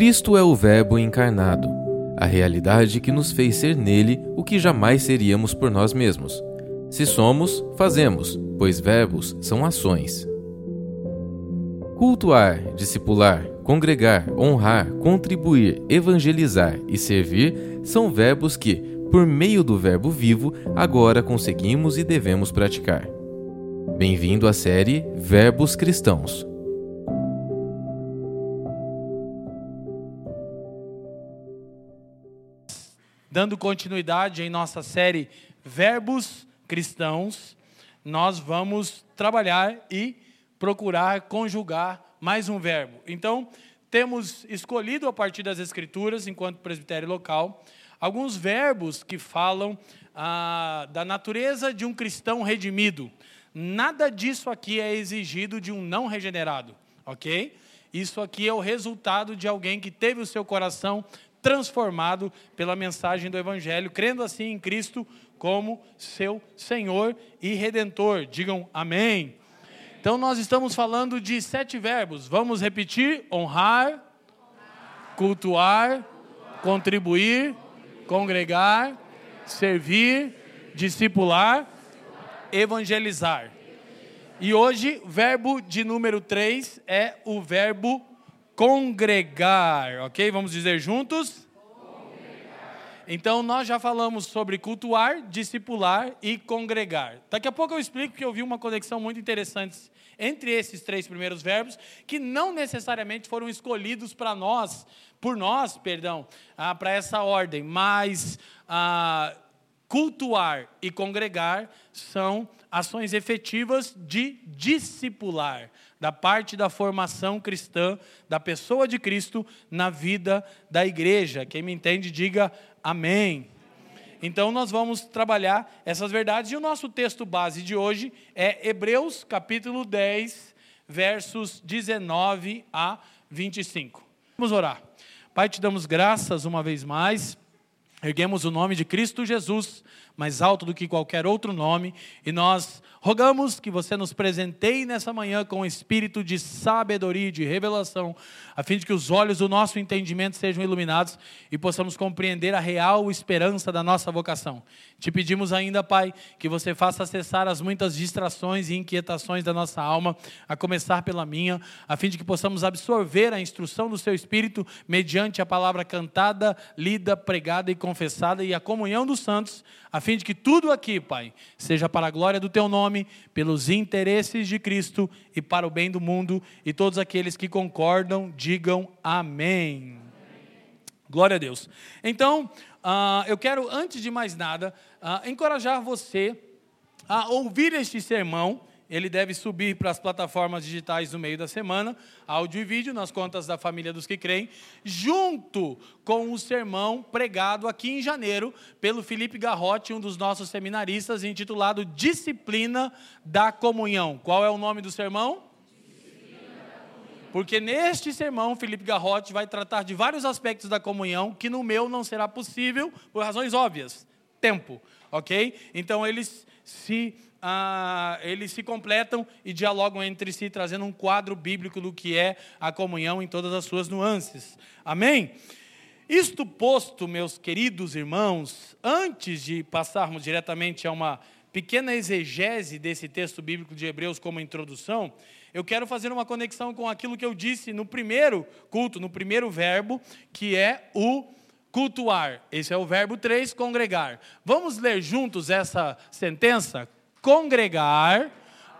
Cristo é o Verbo encarnado, a realidade que nos fez ser nele o que jamais seríamos por nós mesmos. Se somos, fazemos, pois verbos são ações. Cultuar, discipular, congregar, honrar, contribuir, evangelizar e servir são verbos que, por meio do Verbo vivo, agora conseguimos e devemos praticar. Bem-vindo à série Verbos Cristãos. Dando continuidade em nossa série Verbos Cristãos, nós vamos trabalhar e procurar conjugar mais um verbo. Então, temos escolhido a partir das Escrituras, enquanto presbitério local, alguns verbos que falam ah, da natureza de um cristão redimido. Nada disso aqui é exigido de um não regenerado, ok? Isso aqui é o resultado de alguém que teve o seu coração transformado pela mensagem do Evangelho, crendo assim em Cristo como seu Senhor e Redentor. Digam amém. Então, nós estamos falando de sete verbos. Vamos repetir: honrar, cultuar, contribuir, congregar, servir, discipular, evangelizar. E hoje, verbo de número 3 é o verbo congregar, ok? Vamos dizer juntos? Então, nós já falamos sobre cultuar, discipular e congregar. Daqui a pouco eu explico que eu vi uma conexão muito interessante entre esses três primeiros verbos, que não necessariamente foram escolhidos para nós, por nós, perdão, ah, para essa ordem, mas ah, cultuar e congregar são ações efetivas de discipular da parte da formação cristã, da pessoa de Cristo na vida da igreja. Quem me entende, diga amém. Então nós vamos trabalhar essas verdades e o nosso texto base de hoje é Hebreus capítulo 10, versos 19 a 25. Vamos orar. Pai, te damos graças uma vez mais. Erguemos o nome de Cristo Jesus mais alto do que qualquer outro nome, e nós rogamos que você nos presenteie nessa manhã com o espírito de sabedoria e de revelação, a fim de que os olhos do nosso entendimento sejam iluminados e possamos compreender a real esperança da nossa vocação. Te pedimos ainda, Pai, que você faça cessar as muitas distrações e inquietações da nossa alma, a começar pela minha, a fim de que possamos absorver a instrução do seu espírito mediante a palavra cantada, lida, pregada e confessada e a comunhão dos santos a fim de que tudo aqui, Pai, seja para a glória do Teu nome, pelos interesses de Cristo e para o bem do mundo, e todos aqueles que concordam, digam amém. Glória a Deus. Então, uh, eu quero, antes de mais nada, uh, encorajar você a ouvir este sermão ele deve subir para as plataformas digitais no meio da semana, áudio e vídeo, nas contas da família dos que creem, junto com o sermão pregado aqui em janeiro pelo Felipe Garrote, um dos nossos seminaristas, intitulado Disciplina da Comunhão. Qual é o nome do sermão? Porque neste sermão, Felipe Garrote vai tratar de vários aspectos da comunhão que no meu não será possível, por razões óbvias. Tempo, ok? Então eles se ah, eles se completam e dialogam entre si, trazendo um quadro bíblico do que é a comunhão em todas as suas nuances. Amém? Isto posto, meus queridos irmãos, antes de passarmos diretamente a uma pequena exegese desse texto bíblico de Hebreus como introdução, eu quero fazer uma conexão com aquilo que eu disse no primeiro culto, no primeiro verbo, que é o cultuar. Esse é o verbo 3, congregar. Vamos ler juntos essa sentença? Congregar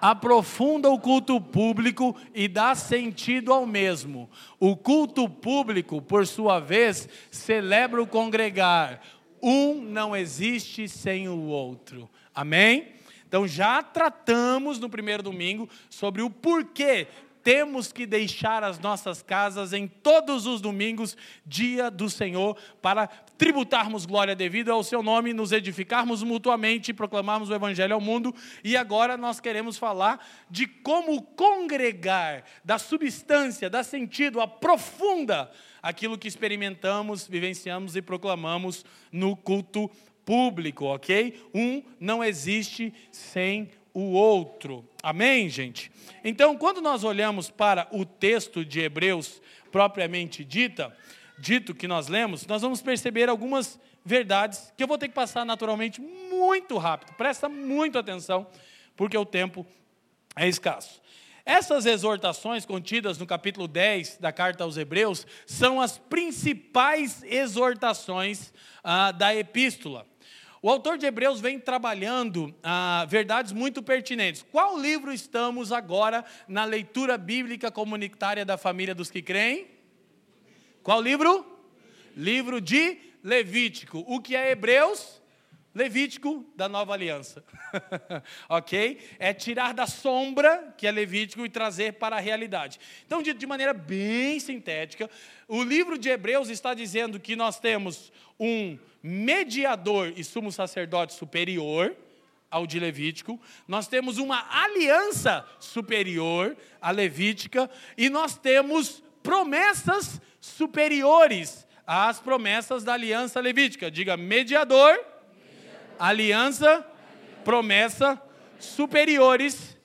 aprofunda o culto público e dá sentido ao mesmo. O culto público, por sua vez, celebra o congregar. Um não existe sem o outro. Amém? Então já tratamos no primeiro domingo sobre o porquê temos que deixar as nossas casas em todos os domingos, dia do Senhor, para tributarmos glória devida ao seu nome, nos edificarmos mutuamente proclamarmos o evangelho ao mundo. E agora nós queremos falar de como congregar, da substância, da sentido, aprofunda aquilo que experimentamos, vivenciamos e proclamamos no culto público, ok? Um não existe sem o outro. Amém, gente? Então, quando nós olhamos para o texto de Hebreus, propriamente dita, dito que nós lemos, nós vamos perceber algumas verdades que eu vou ter que passar naturalmente muito rápido. Presta muito atenção, porque o tempo é escasso. Essas exortações contidas no capítulo 10 da carta aos Hebreus são as principais exortações ah, da epístola. O autor de Hebreus vem trabalhando ah, verdades muito pertinentes. Qual livro estamos agora na leitura bíblica comunitária da família dos que creem? Qual livro? Livro de Levítico. O que é Hebreus? Levítico da nova aliança. ok? É tirar da sombra, que é Levítico, e trazer para a realidade. Então, de maneira bem sintética, o livro de Hebreus está dizendo que nós temos um mediador e sumo sacerdote superior ao de Levítico, nós temos uma aliança superior à levítica, e nós temos promessas superiores às promessas da aliança levítica. Diga mediador aliança, promessa superiores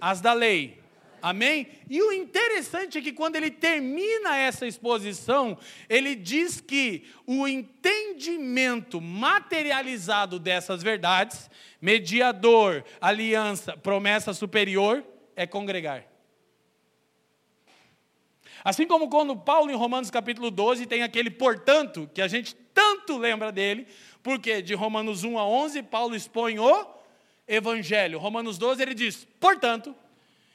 às da lei. Amém? E o interessante é que quando ele termina essa exposição, ele diz que o entendimento materializado dessas verdades, mediador, aliança, promessa superior, é congregar. Assim como quando Paulo, em Romanos capítulo 12, tem aquele portanto, que a gente tanto lembra dele, porque de Romanos 1 a 11, Paulo expõe o Evangelho. Romanos 12, ele diz: portanto,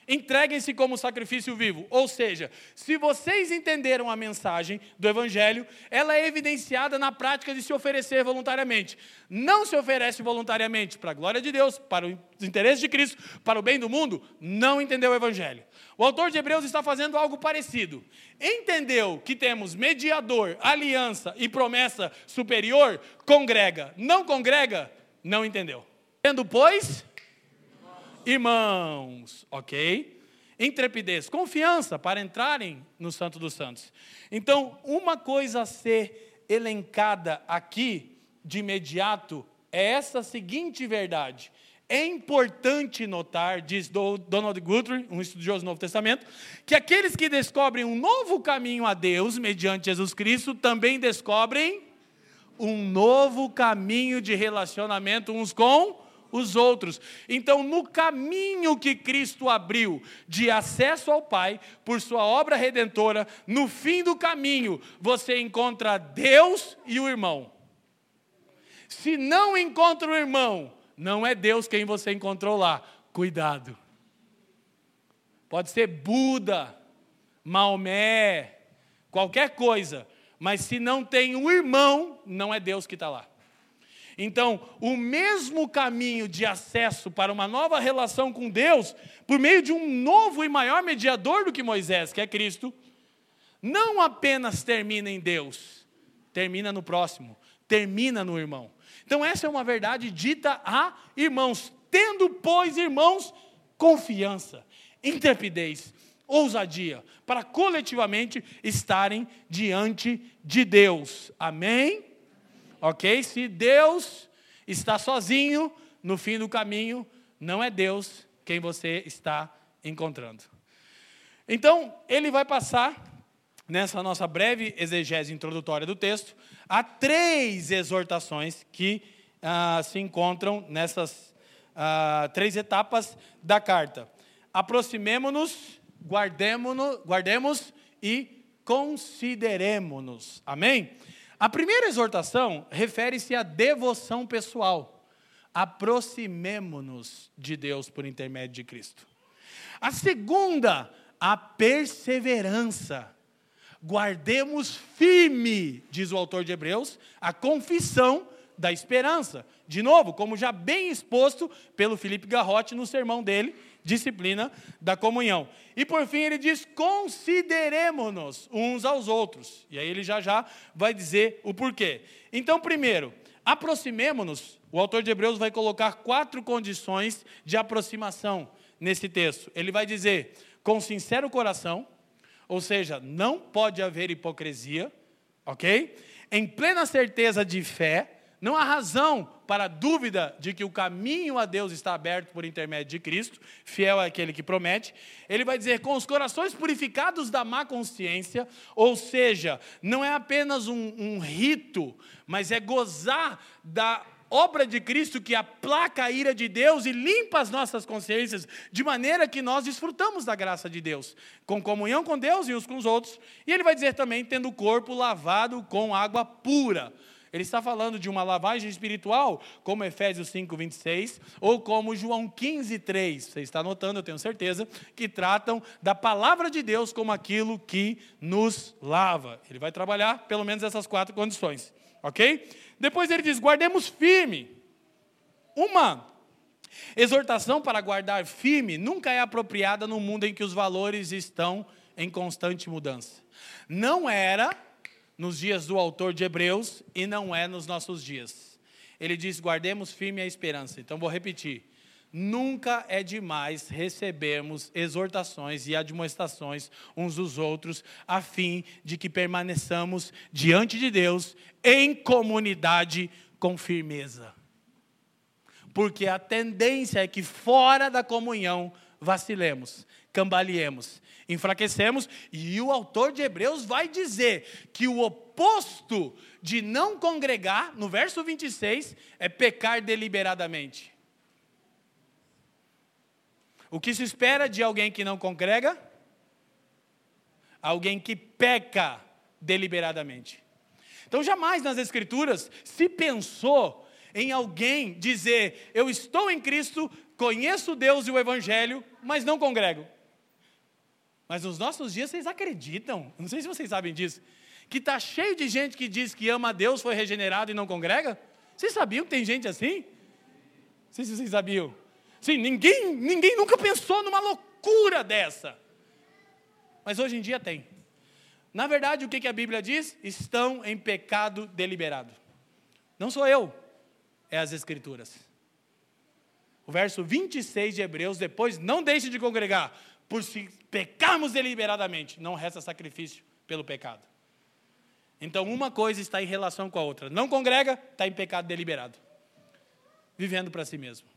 entreguem-se como sacrifício vivo. Ou seja, se vocês entenderam a mensagem do Evangelho, ela é evidenciada na prática de se oferecer voluntariamente. Não se oferece voluntariamente para a glória de Deus, para os interesses de Cristo, para o bem do mundo, não entendeu o Evangelho. O autor de Hebreus está fazendo algo parecido. Entendeu que temos mediador, aliança e promessa superior? Congrega. Não congrega? Não entendeu. Tendo, pois, irmãos, ok? Intrepidez, confiança para entrarem no Santo dos Santos. Então, uma coisa a ser elencada aqui de imediato é essa seguinte verdade. É importante notar, diz Donald Guthrie, um estudioso do Novo Testamento, que aqueles que descobrem um novo caminho a Deus mediante Jesus Cristo também descobrem um novo caminho de relacionamento uns com os outros. Então, no caminho que Cristo abriu de acesso ao Pai por sua obra redentora, no fim do caminho você encontra Deus e o irmão. Se não encontra o irmão, não é Deus quem você encontrou lá. Cuidado. Pode ser Buda, Maomé, qualquer coisa, mas se não tem um irmão, não é Deus que está lá. Então, o mesmo caminho de acesso para uma nova relação com Deus, por meio de um novo e maior mediador do que Moisés, que é Cristo, não apenas termina em Deus, termina no próximo, termina no irmão. Então, essa é uma verdade dita a irmãos, tendo, pois, irmãos, confiança, intrepidez, ousadia, para coletivamente estarem diante de Deus. Amém? Ok? Se Deus está sozinho no fim do caminho, não é Deus quem você está encontrando. Então, ele vai passar, nessa nossa breve exegese introdutória do texto, a três exortações que ah, se encontram nessas ah, três etapas da carta. Aproximemo-nos, guardemo-nos, guardemos e consideremos-nos. Amém? A primeira exortação refere-se à devoção pessoal. Aproximemo-nos de Deus por intermédio de Cristo. A segunda, a perseverança. Guardemos firme, diz o autor de Hebreus, a confissão da esperança. De novo, como já bem exposto pelo Felipe Garrote no sermão dele, disciplina da comunhão. E por fim ele diz: consideremos-nos uns aos outros. E aí ele já já vai dizer o porquê. Então, primeiro, aproximemos-nos. O autor de Hebreus vai colocar quatro condições de aproximação nesse texto. Ele vai dizer: com sincero coração, ou seja, não pode haver hipocrisia, ok? Em plena certeza de fé, não há razão para dúvida de que o caminho a Deus está aberto por intermédio de Cristo, fiel é aquele que promete. Ele vai dizer: com os corações purificados da má consciência, ou seja, não é apenas um, um rito, mas é gozar da obra de Cristo que aplaca a ira de Deus e limpa as nossas consciências, de maneira que nós desfrutamos da graça de Deus, com comunhão com Deus e uns com os outros. E ele vai dizer também, tendo o corpo lavado com água pura. Ele está falando de uma lavagem espiritual, como Efésios 5, 26, ou como João 15, 3. Você está notando, eu tenho certeza, que tratam da palavra de Deus como aquilo que nos lava. Ele vai trabalhar pelo menos essas quatro condições. Ok? Depois ele diz: guardemos firme. Uma exortação para guardar firme nunca é apropriada no mundo em que os valores estão em constante mudança. Não era nos dias do autor de Hebreus e não é nos nossos dias. Ele diz: guardemos firme a esperança. Então vou repetir. Nunca é demais recebermos exortações e admoestações uns dos outros, a fim de que permaneçamos diante de Deus em comunidade com firmeza. Porque a tendência é que fora da comunhão vacilemos, cambaleemos, enfraquecemos, e o autor de Hebreus vai dizer que o oposto de não congregar, no verso 26, é pecar deliberadamente. O que se espera de alguém que não congrega? Alguém que peca deliberadamente. Então, jamais nas Escrituras se pensou em alguém dizer: Eu estou em Cristo, conheço Deus e o Evangelho, mas não congrego. Mas nos nossos dias vocês acreditam, não sei se vocês sabem disso, que está cheio de gente que diz que ama a Deus, foi regenerado e não congrega? Vocês sabiam que tem gente assim? Não sei se vocês sabiam. Sim, ninguém, ninguém nunca pensou numa loucura dessa. Mas hoje em dia tem. Na verdade, o que, a Bíblia diz? Estão em pecado deliberado. Não sou eu, é as Escrituras. O verso 26 de Hebreus, depois, não deixe de congregar, por se pecarmos deliberadamente, não resta sacrifício pelo pecado. Então, uma coisa está em relação com a outra. Não congrega, está em pecado deliberado. Vivendo para si mesmo.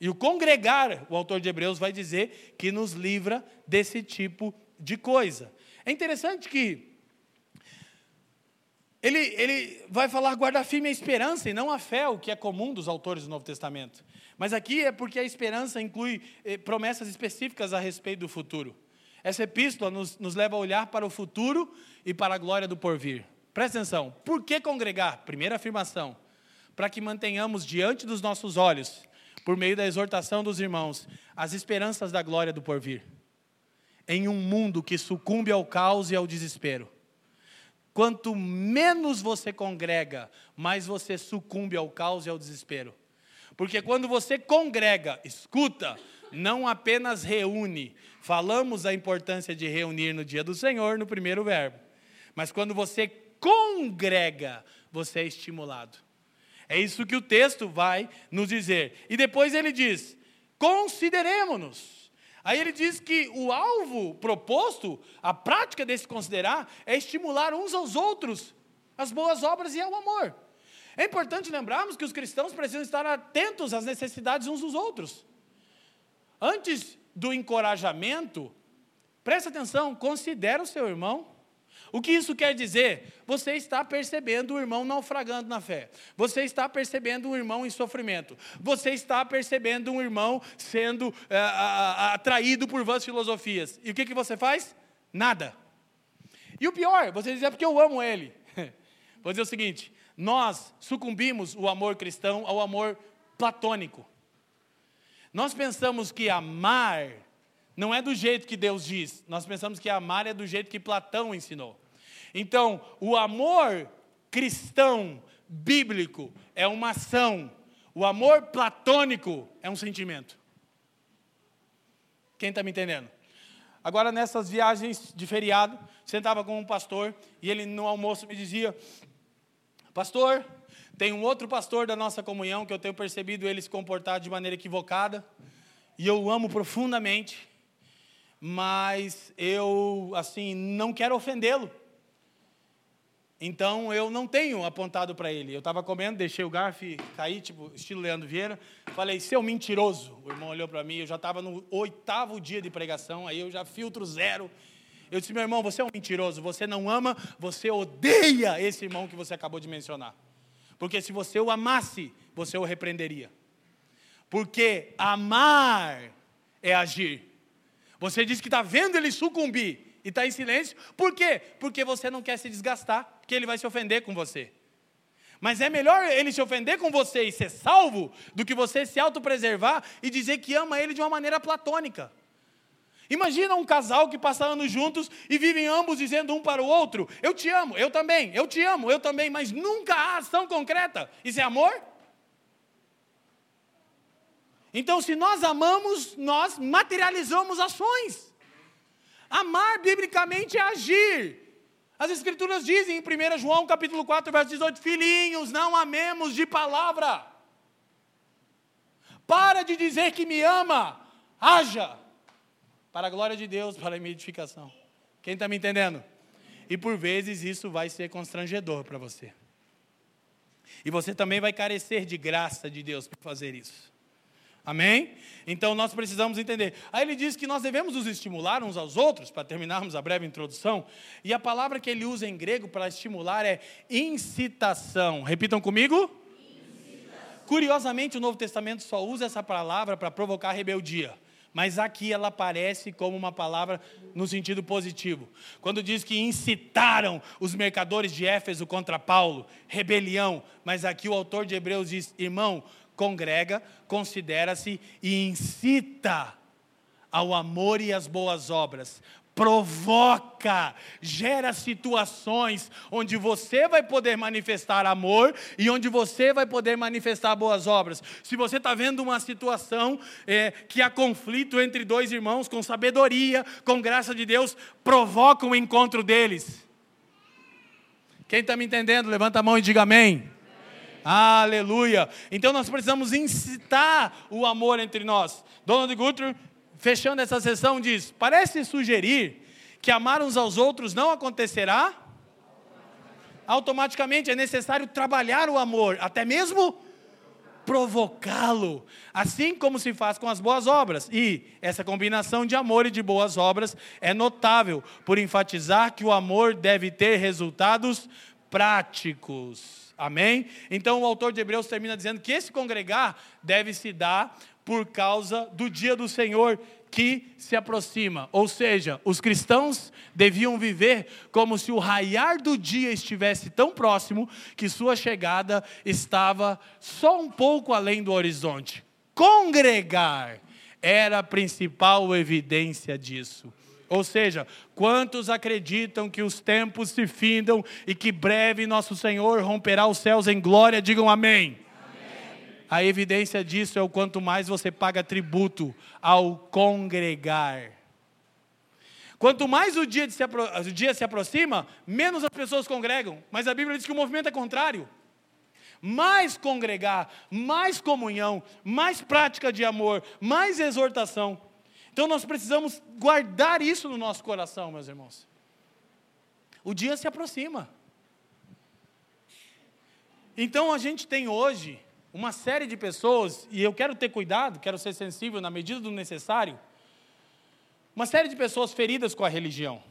E o congregar, o autor de Hebreus vai dizer que nos livra desse tipo de coisa. É interessante que ele, ele vai falar guardar firme a esperança e não a fé, o que é comum dos autores do Novo Testamento. Mas aqui é porque a esperança inclui eh, promessas específicas a respeito do futuro. Essa epístola nos, nos leva a olhar para o futuro e para a glória do porvir. Presta atenção, por que congregar? Primeira afirmação, para que mantenhamos diante dos nossos olhos por meio da exortação dos irmãos, as esperanças da glória do porvir. Em um mundo que sucumbe ao caos e ao desespero. Quanto menos você congrega, mais você sucumbe ao caos e ao desespero. Porque quando você congrega, escuta, não apenas reúne, falamos a importância de reunir no dia do Senhor, no primeiro verbo, mas quando você congrega, você é estimulado. É isso que o texto vai nos dizer. E depois ele diz: consideremos-nos. Aí ele diz que o alvo proposto, a prática desse considerar, é estimular uns aos outros as boas obras e ao amor. É importante lembrarmos que os cristãos precisam estar atentos às necessidades uns dos outros. Antes do encorajamento, preste atenção, considere o seu irmão o que isso quer dizer? Você está percebendo o irmão naufragando na fé. Você está percebendo um irmão em sofrimento. Você está percebendo um irmão sendo é, atraído por vãs filosofias. E o que, que você faz? Nada. E o pior, você diz, é porque eu amo ele. Vou dizer o seguinte: nós sucumbimos o amor cristão ao amor platônico. Nós pensamos que amar não é do jeito que Deus diz, nós pensamos que amar é do jeito que Platão ensinou. Então, o amor cristão, bíblico, é uma ação. O amor platônico é um sentimento. Quem está me entendendo? Agora, nessas viagens de feriado, sentava com um pastor e ele no almoço me dizia: Pastor, tem um outro pastor da nossa comunhão que eu tenho percebido ele se comportar de maneira equivocada e eu amo profundamente, mas eu, assim, não quero ofendê-lo. Então eu não tenho apontado para ele. Eu estava comendo, deixei o garfo cair, tipo, estilo Leandro Vieira. Falei, seu mentiroso. O irmão olhou para mim, eu já estava no oitavo dia de pregação, aí eu já filtro zero. Eu disse, meu irmão, você é um mentiroso, você não ama, você odeia esse irmão que você acabou de mencionar. Porque se você o amasse, você o repreenderia. Porque amar é agir. Você diz que está vendo ele sucumbir e está em silêncio. Por quê? Porque você não quer se desgastar, porque ele vai se ofender com você. Mas é melhor ele se ofender com você e ser salvo do que você se autopreservar e dizer que ama ele de uma maneira platônica. Imagina um casal que passa anos juntos e vivem ambos dizendo um para o outro: Eu te amo, eu também, eu te amo, eu também, mas nunca há ação concreta. Isso é amor? Então, se nós amamos, nós materializamos ações. Amar biblicamente é agir. As escrituras dizem em 1 João capítulo 4, verso 18, filhinhos, não amemos de palavra. Para de dizer que me ama, haja. Para a glória de Deus, para a minha edificação. Quem está me entendendo? E por vezes isso vai ser constrangedor para você. E você também vai carecer de graça de Deus para fazer isso. Amém? Então nós precisamos entender. Aí ele diz que nós devemos nos estimular uns aos outros, para terminarmos a breve introdução. E a palavra que ele usa em grego para estimular é incitação. Repitam comigo. Incitação. Curiosamente, o Novo Testamento só usa essa palavra para provocar rebeldia. Mas aqui ela aparece como uma palavra no sentido positivo. Quando diz que incitaram os mercadores de Éfeso contra Paulo, rebelião. Mas aqui o autor de Hebreus diz: irmão, congrega, considera-se e incita ao amor e às boas obras. Provoca, gera situações onde você vai poder manifestar amor e onde você vai poder manifestar boas obras. Se você está vendo uma situação é, que há conflito entre dois irmãos, com sabedoria, com graça de Deus, provoca o encontro deles. Quem está me entendendo, levanta a mão e diga amém. Aleluia. Então nós precisamos incitar o amor entre nós. Donald Guthrie, fechando essa sessão, diz: parece sugerir que amar uns aos outros não acontecerá automaticamente. É necessário trabalhar o amor, até mesmo provocá-lo, assim como se faz com as boas obras. E essa combinação de amor e de boas obras é notável por enfatizar que o amor deve ter resultados práticos. Amém? Então o autor de Hebreus termina dizendo que esse congregar deve se dar por causa do dia do Senhor que se aproxima. Ou seja, os cristãos deviam viver como se o raiar do dia estivesse tão próximo que sua chegada estava só um pouco além do horizonte. Congregar era a principal evidência disso. Ou seja, quantos acreditam que os tempos se findam e que breve nosso Senhor romperá os céus em glória? Digam amém. A evidência disso é o quanto mais você paga tributo ao congregar. Quanto mais o dia, se, o dia se aproxima, menos as pessoas congregam. Mas a Bíblia diz que o movimento é contrário mais congregar, mais comunhão, mais prática de amor, mais exortação. Então nós precisamos guardar isso no nosso coração, meus irmãos. O dia se aproxima. Então a gente tem hoje uma série de pessoas, e eu quero ter cuidado, quero ser sensível na medida do necessário, uma série de pessoas feridas com a religião.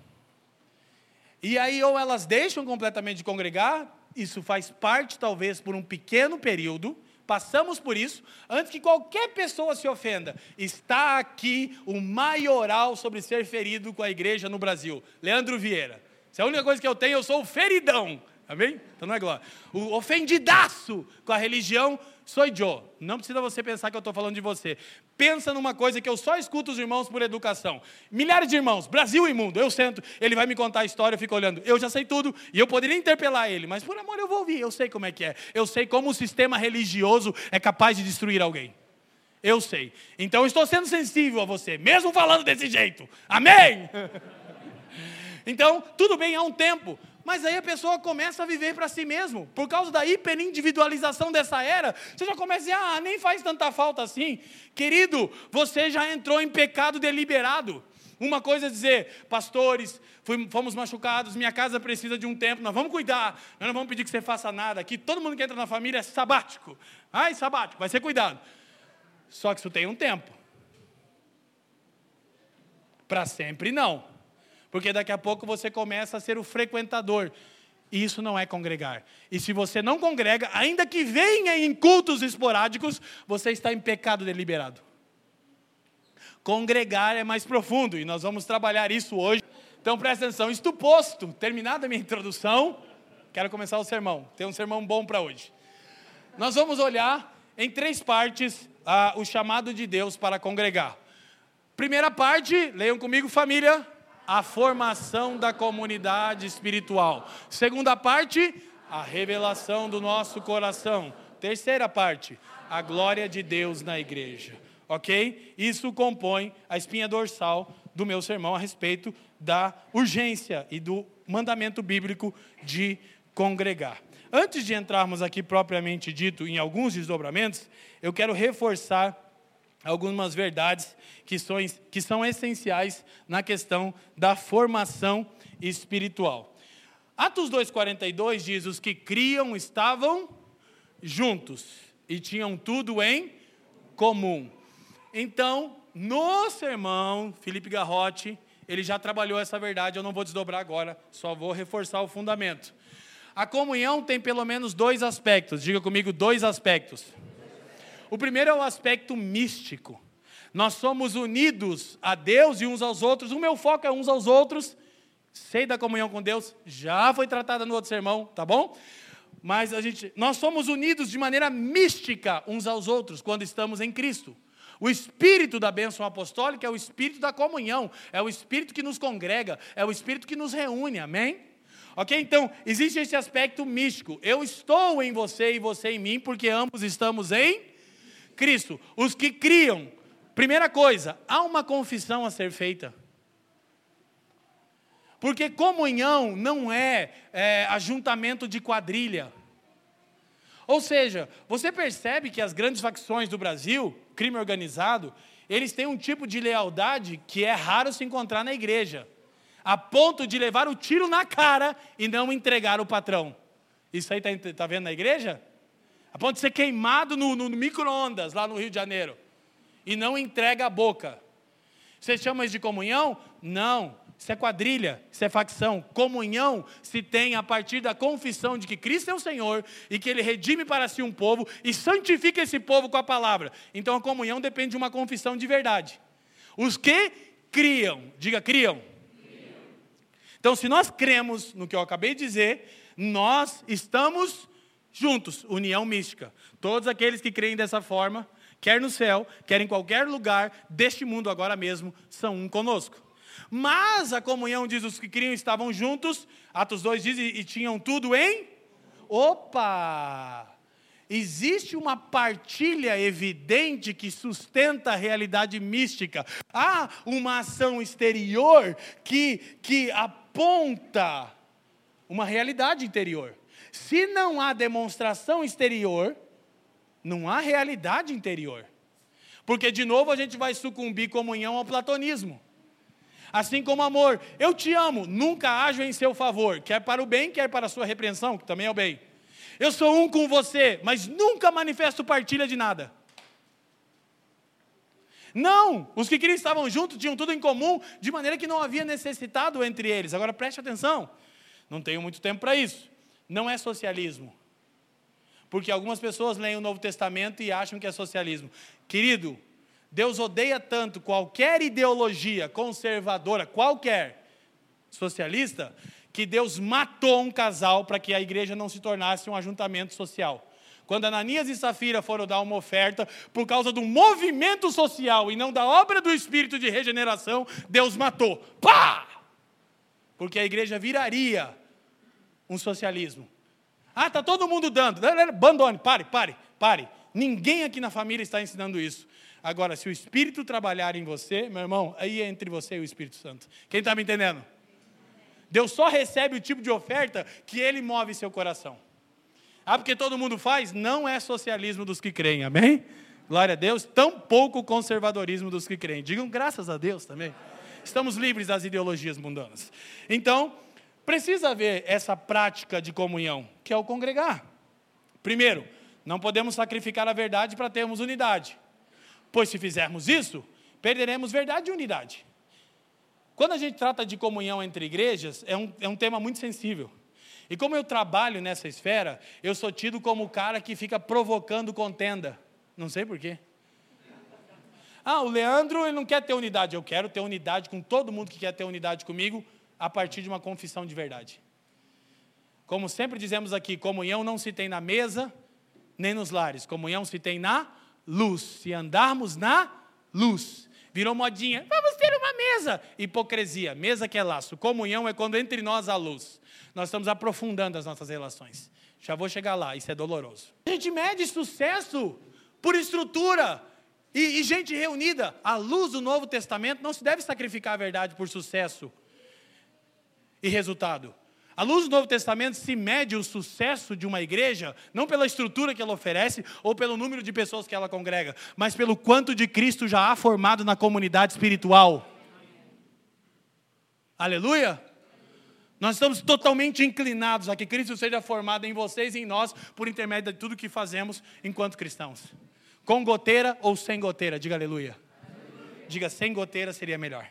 E aí, ou elas deixam completamente de congregar, isso faz parte, talvez, por um pequeno período, Passamos por isso antes que qualquer pessoa se ofenda. Está aqui o maioral sobre ser ferido com a igreja no Brasil, Leandro Vieira. Se é a única coisa que eu tenho, eu sou o feridão. Amém? Então não é glória. O ofendidaço com a religião sou eu. Não precisa você pensar que eu estou falando de você. Pensa numa coisa que eu só escuto os irmãos por educação. Milhares de irmãos, Brasil e mundo. Eu sento, ele vai me contar a história, eu fico olhando. Eu já sei tudo e eu poderia interpelar ele, mas por amor eu vou ouvir. Eu sei como é que é. Eu sei como o sistema religioso é capaz de destruir alguém. Eu sei. Então eu estou sendo sensível a você, mesmo falando desse jeito. Amém? Então, tudo bem, há um tempo, mas aí a pessoa começa a viver para si mesmo. Por causa da hiperindividualização dessa era, você já começa a dizer, ah, nem faz tanta falta assim. Querido, você já entrou em pecado deliberado. Uma coisa é dizer, pastores, fomos machucados, minha casa precisa de um tempo, nós vamos cuidar, nós não vamos pedir que você faça nada. Aqui todo mundo que entra na família é sabático. Ai, sabático, vai ser cuidado. Só que isso tem um tempo. Para sempre não. Porque daqui a pouco você começa a ser o frequentador. E isso não é congregar. E se você não congrega, ainda que venha em cultos esporádicos, você está em pecado deliberado. Congregar é mais profundo e nós vamos trabalhar isso hoje. Então presta atenção. Isto posto, terminada a minha introdução, quero começar o sermão. Tem um sermão bom para hoje. Nós vamos olhar em três partes ah, o chamado de Deus para congregar. Primeira parte, leiam comigo, família, a formação da comunidade espiritual. Segunda parte, a revelação do nosso coração. Terceira parte, a glória de Deus na igreja ok? Isso compõe a espinha dorsal do meu sermão a respeito da urgência e do mandamento bíblico de congregar. Antes de entrarmos aqui propriamente dito em alguns desdobramentos, eu quero reforçar algumas verdades que são, que são essenciais na questão da formação espiritual. Atos 2,42 diz: os que criam estavam juntos e tinham tudo em comum. Então, no sermão, Felipe Garrote, ele já trabalhou essa verdade, eu não vou desdobrar agora, só vou reforçar o fundamento. A comunhão tem pelo menos dois aspectos, diga comigo, dois aspectos. O primeiro é o aspecto místico. Nós somos unidos a Deus e uns aos outros. O meu foco é uns aos outros. Sei da comunhão com Deus, já foi tratada no outro sermão, tá bom? Mas a gente, nós somos unidos de maneira mística uns aos outros quando estamos em Cristo. O espírito da bênção apostólica é o espírito da comunhão, é o espírito que nos congrega, é o espírito que nos reúne, amém? Ok? Então, existe esse aspecto místico. Eu estou em você e você em mim, porque ambos estamos em Cristo. Os que criam, primeira coisa, há uma confissão a ser feita. Porque comunhão não é, é ajuntamento de quadrilha. Ou seja, você percebe que as grandes facções do Brasil, crime organizado, eles têm um tipo de lealdade que é raro se encontrar na igreja, a ponto de levar o tiro na cara e não entregar o patrão. Isso aí está tá vendo na igreja? A ponto de ser queimado no, no, no micro-ondas lá no Rio de Janeiro e não entrega a boca. Você chama isso de comunhão? Não. Isso é quadrilha, isso é facção. Comunhão se tem a partir da confissão de que Cristo é o Senhor e que Ele redime para si um povo e santifica esse povo com a palavra. Então a comunhão depende de uma confissão de verdade. Os que criam, diga criam. Então, se nós cremos no que eu acabei de dizer, nós estamos juntos, união mística. Todos aqueles que creem dessa forma, quer no céu, quer em qualquer lugar deste mundo agora mesmo, são um conosco. Mas a comunhão, diz os que criam, estavam juntos. Atos 2 diz, e, e tinham tudo em. Opa! Existe uma partilha evidente que sustenta a realidade mística. Há uma ação exterior que, que aponta uma realidade interior. Se não há demonstração exterior, não há realidade interior. Porque, de novo, a gente vai sucumbir comunhão ao platonismo. Assim como amor, eu te amo, nunca ajo em seu favor, quer para o bem, quer para a sua repreensão, que também é o bem. Eu sou um com você, mas nunca manifesto partilha de nada. Não, os que queriam estavam juntos, tinham tudo em comum, de maneira que não havia necessitado entre eles. Agora preste atenção, não tenho muito tempo para isso. Não é socialismo. Porque algumas pessoas leem o Novo Testamento e acham que é socialismo. Querido, Deus odeia tanto qualquer ideologia conservadora, qualquer socialista, que Deus matou um casal para que a igreja não se tornasse um ajuntamento social. Quando Ananias e Safira foram dar uma oferta, por causa do movimento social e não da obra do Espírito de regeneração, Deus matou. Pá! Porque a igreja viraria um socialismo. Ah, está todo mundo dando. Abandone, pare, pare, pare. Ninguém aqui na família está ensinando isso. Agora, se o Espírito trabalhar em você, meu irmão, aí é entre você e o Espírito Santo. Quem está me entendendo? Deus só recebe o tipo de oferta que Ele move seu coração. Ah, porque todo mundo faz? Não é socialismo dos que creem, amém? Glória a Deus. Tão pouco conservadorismo dos que creem. Digam graças a Deus também. Estamos livres das ideologias mundanas. Então, precisa haver essa prática de comunhão, que é o congregar. Primeiro, não podemos sacrificar a verdade para termos unidade, pois se fizermos isso, perderemos verdade e unidade. Quando a gente trata de comunhão entre igrejas, é um, é um tema muito sensível. E como eu trabalho nessa esfera, eu sou tido como o cara que fica provocando contenda. Não sei porquê. Ah, o Leandro ele não quer ter unidade. Eu quero ter unidade com todo mundo que quer ter unidade comigo a partir de uma confissão de verdade. Como sempre dizemos aqui, comunhão não se tem na mesa nem nos lares. Comunhão se tem na luz. Se andarmos na luz. Virou modinha. Vamos ter uma mesa. Hipocrisia. Mesa que é laço. Comunhão é quando entre nós há luz. Nós estamos aprofundando as nossas relações. Já vou chegar lá. Isso é doloroso. A gente mede sucesso por estrutura. E, e gente reunida. À luz do Novo Testamento, não se deve sacrificar a verdade por sucesso e resultado. À luz do Novo Testamento se mede o sucesso de uma igreja não pela estrutura que ela oferece ou pelo número de pessoas que ela congrega, mas pelo quanto de Cristo já há formado na comunidade espiritual. Aleluia! Nós estamos totalmente inclinados a que Cristo seja formado em vocês e em nós por intermédio de tudo que fazemos enquanto cristãos. Com goteira ou sem goteira, diga aleluia. aleluia. Diga sem goteira seria melhor.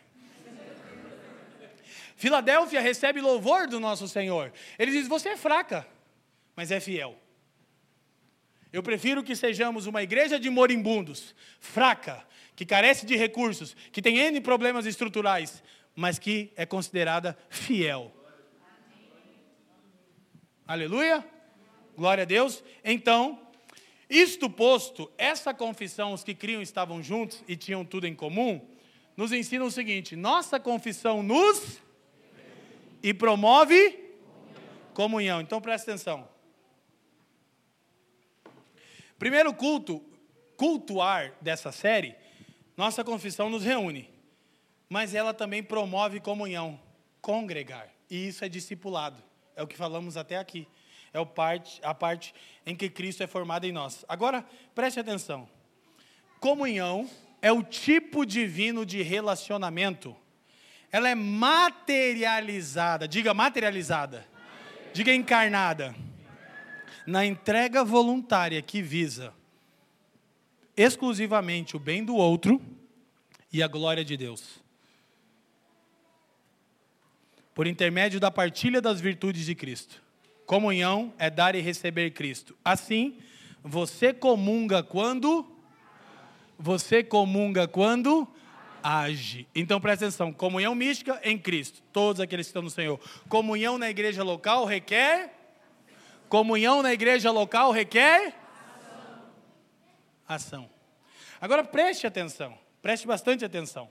Filadélfia recebe louvor do nosso Senhor. Ele diz: Você é fraca, mas é fiel. Eu prefiro que sejamos uma igreja de moribundos, fraca, que carece de recursos, que tem N problemas estruturais, mas que é considerada fiel. Aleluia? Glória a Deus. Então, isto posto, essa confissão, os que criam estavam juntos e tinham tudo em comum, nos ensina o seguinte: nossa confissão nos e promove comunhão. Então presta atenção. Primeiro culto, cultuar dessa série, nossa confissão nos reúne, mas ela também promove comunhão, congregar. E isso é discipulado. É o que falamos até aqui. É parte, a parte em que Cristo é formado em nós. Agora, preste atenção. Comunhão é o tipo divino de relacionamento ela é materializada. Diga materializada. Diga encarnada. Na entrega voluntária que visa exclusivamente o bem do outro e a glória de Deus. Por intermédio da partilha das virtudes de Cristo. Comunhão é dar e receber Cristo. Assim, você comunga quando? Você comunga quando? Age. Então presta atenção: comunhão mística em Cristo, todos aqueles que estão no Senhor. Comunhão na igreja local requer. Comunhão na igreja local requer. Ação. Ação. Agora preste atenção, preste bastante atenção.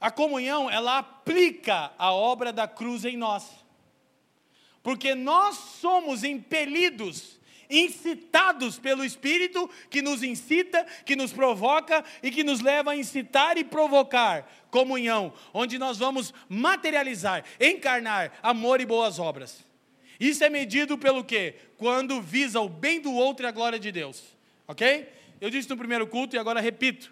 A comunhão, ela aplica a obra da cruz em nós. Porque nós somos impelidos incitados pelo Espírito que nos incita, que nos provoca e que nos leva a incitar e provocar comunhão, onde nós vamos materializar, encarnar amor e boas obras. Isso é medido pelo quê? Quando visa o bem do outro e a glória de Deus. Ok? Eu disse no primeiro culto e agora repito.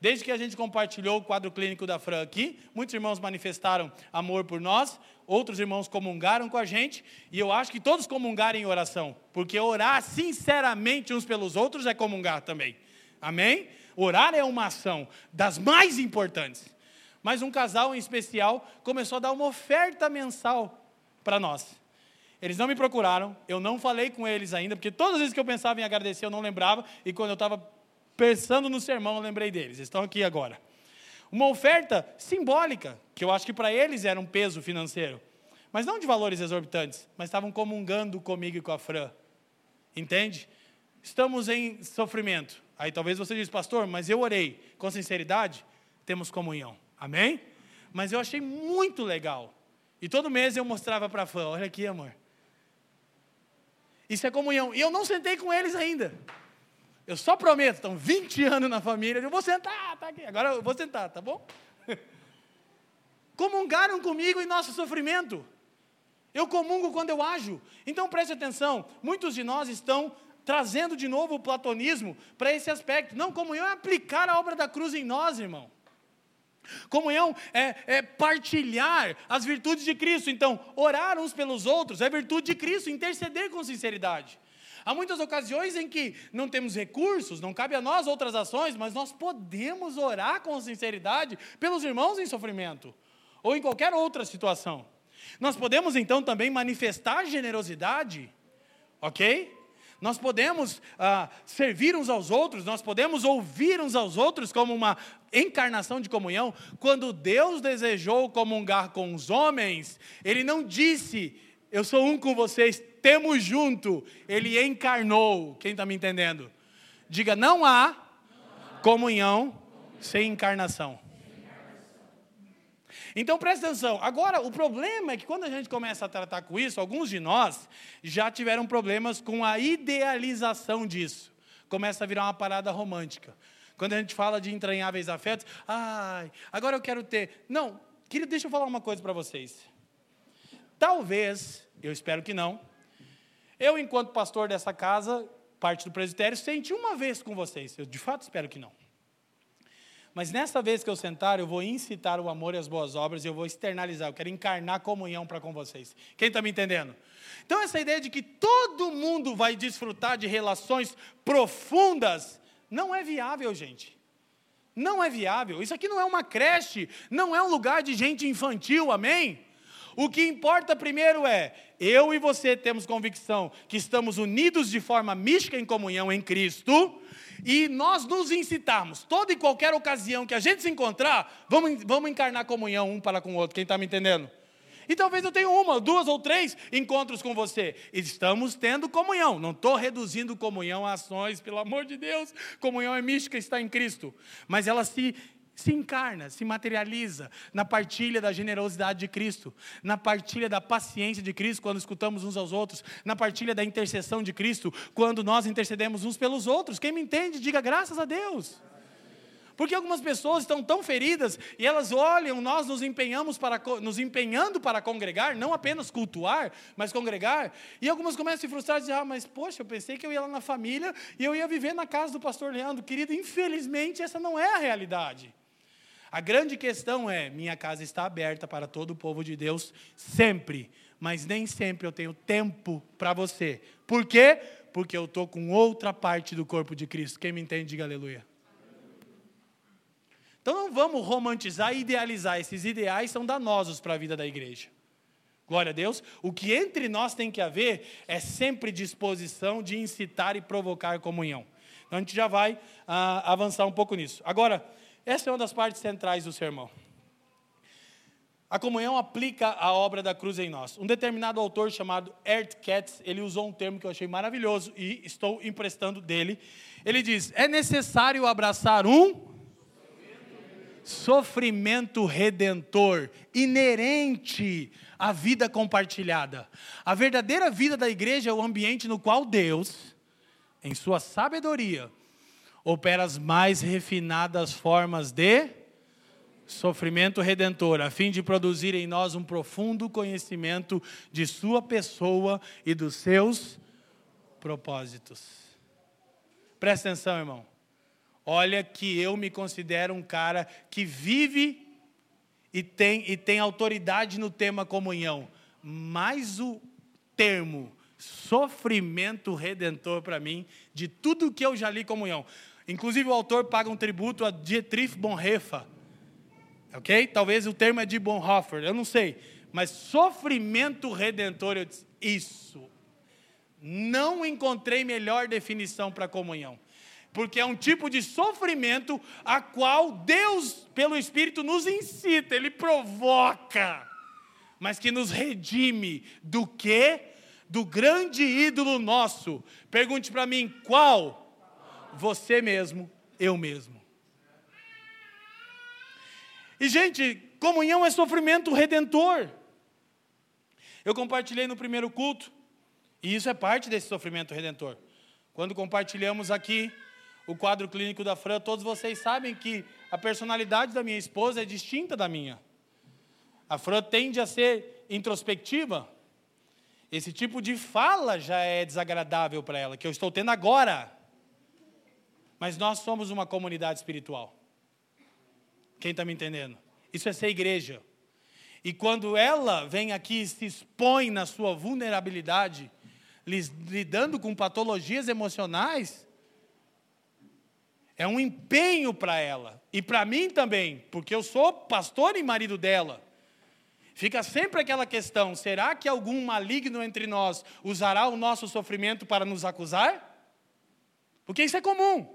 Desde que a gente compartilhou o quadro clínico da Fran aqui, muitos irmãos manifestaram amor por nós, outros irmãos comungaram com a gente, e eu acho que todos comungaram em oração, porque orar sinceramente uns pelos outros é comungar também. Amém? Orar é uma ação das mais importantes. Mas um casal em especial começou a dar uma oferta mensal para nós. Eles não me procuraram, eu não falei com eles ainda, porque todas as vezes que eu pensava em agradecer eu não lembrava, e quando eu estava pensando no sermão, eu lembrei deles. Estão aqui agora. Uma oferta simbólica, que eu acho que para eles era um peso financeiro. Mas não de valores exorbitantes, mas estavam comungando comigo e com a Fran. Entende? Estamos em sofrimento. Aí talvez você diz, pastor, mas eu orei com sinceridade, temos comunhão. Amém? Mas eu achei muito legal. E todo mês eu mostrava para a Fran, olha aqui, amor. Isso é comunhão. E eu não sentei com eles ainda. Eu só prometo, estão 20 anos na família, eu vou sentar, tá aqui. Agora eu vou sentar, tá bom? Comungaram comigo em nosso sofrimento. Eu comungo quando eu ajo. Então preste atenção, muitos de nós estão trazendo de novo o platonismo para esse aspecto. Não, comunhão é aplicar a obra da cruz em nós, irmão. Comunhão é, é, partilhar as virtudes de Cristo. Então, orar uns pelos outros é virtude de Cristo, interceder com sinceridade. Há muitas ocasiões em que não temos recursos, não cabe a nós outras ações, mas nós podemos orar com sinceridade pelos irmãos em sofrimento ou em qualquer outra situação. Nós podemos então também manifestar generosidade, ok? Nós podemos ah, servir uns aos outros, nós podemos ouvir uns aos outros como uma encarnação de comunhão. Quando Deus desejou comungar com os homens, Ele não disse, Eu sou um com vocês, temos junto. Ele encarnou. Quem está me entendendo? Diga, não há comunhão sem encarnação. Então presta atenção. Agora, o problema é que quando a gente começa a tratar com isso, alguns de nós já tiveram problemas com a idealização disso. Começa a virar uma parada romântica. Quando a gente fala de entranháveis afetos, ai, agora eu quero ter. Não, querido, deixa eu falar uma coisa para vocês. Talvez, eu espero que não, eu, enquanto pastor dessa casa, parte do presbitério, senti uma vez com vocês. Eu de fato espero que não. Mas nessa vez que eu sentar, eu vou incitar o amor e as boas obras eu vou externalizar, eu quero encarnar comunhão para com vocês. Quem está me entendendo? Então, essa ideia de que todo mundo vai desfrutar de relações profundas não é viável, gente. Não é viável. Isso aqui não é uma creche, não é um lugar de gente infantil, amém? O que importa primeiro é, eu e você temos convicção que estamos unidos de forma mística em comunhão em Cristo, e nós nos incitarmos, toda e qualquer ocasião que a gente se encontrar, vamos, vamos encarnar comunhão um para com o outro. Quem está me entendendo? E talvez eu tenha uma, duas ou três encontros com você. Estamos tendo comunhão. Não estou reduzindo comunhão a ações, pelo amor de Deus. Comunhão é mística, está em Cristo. Mas ela se se encarna, se materializa na partilha da generosidade de Cristo, na partilha da paciência de Cristo quando escutamos uns aos outros, na partilha da intercessão de Cristo quando nós intercedemos uns pelos outros. Quem me entende, diga graças a Deus. Porque algumas pessoas estão tão feridas e elas olham, nós nos empenhamos para nos empenhando para congregar, não apenas cultuar, mas congregar, e algumas começam a se frustrar e dizer: "Ah, mas poxa, eu pensei que eu ia lá na família e eu ia viver na casa do pastor Leandro". Querido, infelizmente essa não é a realidade. A grande questão é: minha casa está aberta para todo o povo de Deus sempre, mas nem sempre eu tenho tempo para você. Por quê? Porque eu estou com outra parte do corpo de Cristo. Quem me entende, diga aleluia. Então não vamos romantizar e idealizar. Esses ideais são danosos para a vida da igreja. Glória a Deus. O que entre nós tem que haver é sempre disposição de incitar e provocar comunhão. Então a gente já vai ah, avançar um pouco nisso. Agora, essa é uma das partes centrais do sermão. A comunhão aplica a obra da cruz em nós. Um determinado autor chamado Ert Katz, ele usou um termo que eu achei maravilhoso e estou emprestando dele. Ele diz: é necessário abraçar um sofrimento redentor inerente à vida compartilhada. A verdadeira vida da igreja é o ambiente no qual Deus, em sua sabedoria, opera as mais refinadas formas de sofrimento redentor, a fim de produzir em nós um profundo conhecimento de Sua pessoa e dos seus propósitos. Presta atenção, irmão. Olha que eu me considero um cara que vive e tem, e tem autoridade no tema comunhão, mas o termo sofrimento redentor para mim, de tudo que eu já li comunhão. Inclusive, o autor paga um tributo a Dietrich Bonhoeffer. Ok? Talvez o termo é de Bonhoeffer, eu não sei. Mas sofrimento redentor, eu disse, isso. Não encontrei melhor definição para comunhão. Porque é um tipo de sofrimento a qual Deus, pelo Espírito, nos incita, Ele provoca, mas que nos redime do que? Do grande ídolo nosso. Pergunte para mim, qual? Você mesmo, eu mesmo. E, gente, comunhão é sofrimento redentor. Eu compartilhei no primeiro culto, e isso é parte desse sofrimento redentor. Quando compartilhamos aqui o quadro clínico da Fran, todos vocês sabem que a personalidade da minha esposa é distinta da minha. A Fran tende a ser introspectiva. Esse tipo de fala já é desagradável para ela, que eu estou tendo agora. Mas nós somos uma comunidade espiritual. Quem está me entendendo? Isso é ser igreja. E quando ela vem aqui e se expõe na sua vulnerabilidade, lidando com patologias emocionais, é um empenho para ela. E para mim também, porque eu sou pastor e marido dela. Fica sempre aquela questão: será que algum maligno entre nós usará o nosso sofrimento para nos acusar? Porque isso é comum.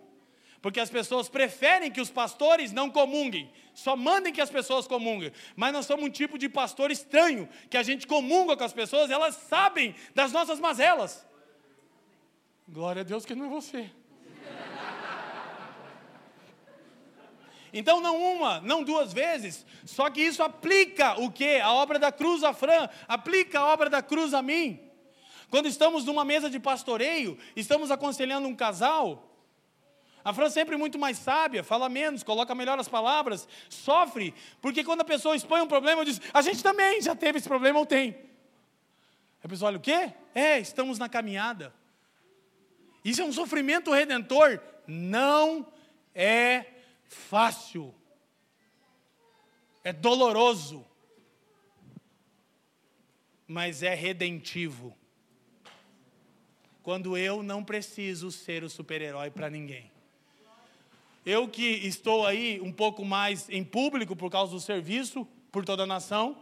Porque as pessoas preferem que os pastores não comunguem, só mandem que as pessoas comunguem. Mas nós somos um tipo de pastor estranho, que a gente comunga com as pessoas, elas sabem das nossas mazelas. Glória a Deus que não é você. Então, não uma, não duas vezes, só que isso aplica o que? A obra da cruz a Fran, aplica a obra da cruz a mim. Quando estamos numa mesa de pastoreio, estamos aconselhando um casal, a Fran sempre muito mais sábia, fala menos, coloca melhor as palavras, sofre, porque quando a pessoa expõe um problema, diz: a gente também já teve esse problema ou tem. A pessoa olha: o quê? É, estamos na caminhada. Isso é um sofrimento redentor? Não é fácil, é doloroso, mas é redentivo. Quando eu não preciso ser o super-herói para ninguém. Eu que estou aí um pouco mais em público por causa do serviço por toda a nação,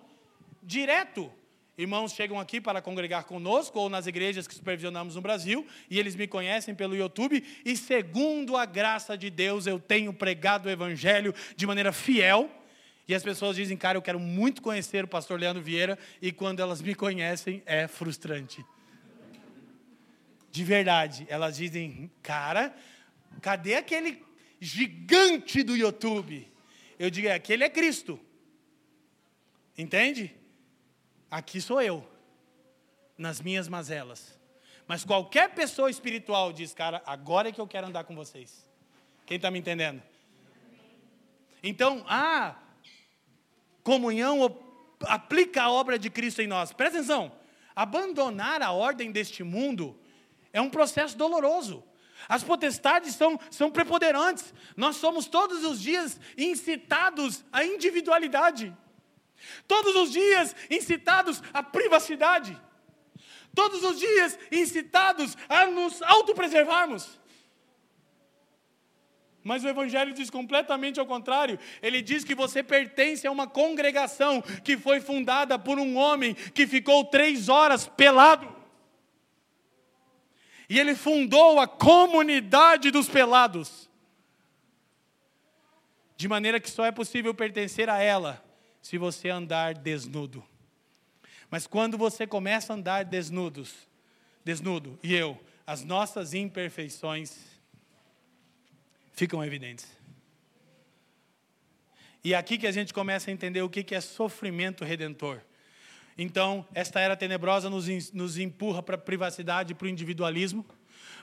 direto Irmãos chegam aqui para congregar conosco ou nas igrejas que supervisionamos no Brasil e eles me conhecem pelo YouTube e segundo a graça de Deus eu tenho pregado o evangelho de maneira fiel. E as pessoas dizem, cara, eu quero muito conhecer o pastor Leandro Vieira e quando elas me conhecem é frustrante. De verdade, elas dizem, cara, cadê aquele gigante do YouTube? Eu digo, é, aquele é Cristo. Entende? Aqui sou eu, nas minhas mazelas. Mas qualquer pessoa espiritual diz, cara, agora é que eu quero andar com vocês. Quem está me entendendo? Então, a comunhão aplica a obra de Cristo em nós. Presta atenção. Abandonar a ordem deste mundo é um processo doloroso. As potestades são, são preponderantes. Nós somos todos os dias incitados à individualidade. Todos os dias incitados à privacidade. Todos os dias incitados a nos autopreservarmos. Mas o Evangelho diz completamente ao contrário. Ele diz que você pertence a uma congregação que foi fundada por um homem que ficou três horas pelado. E ele fundou a comunidade dos pelados. De maneira que só é possível pertencer a ela se você andar desnudo. Mas quando você começa a andar desnudos, desnudo, e eu, as nossas imperfeições ficam evidentes. E é aqui que a gente começa a entender o que é sofrimento redentor. Então, esta era tenebrosa nos, nos empurra para a privacidade, para o individualismo,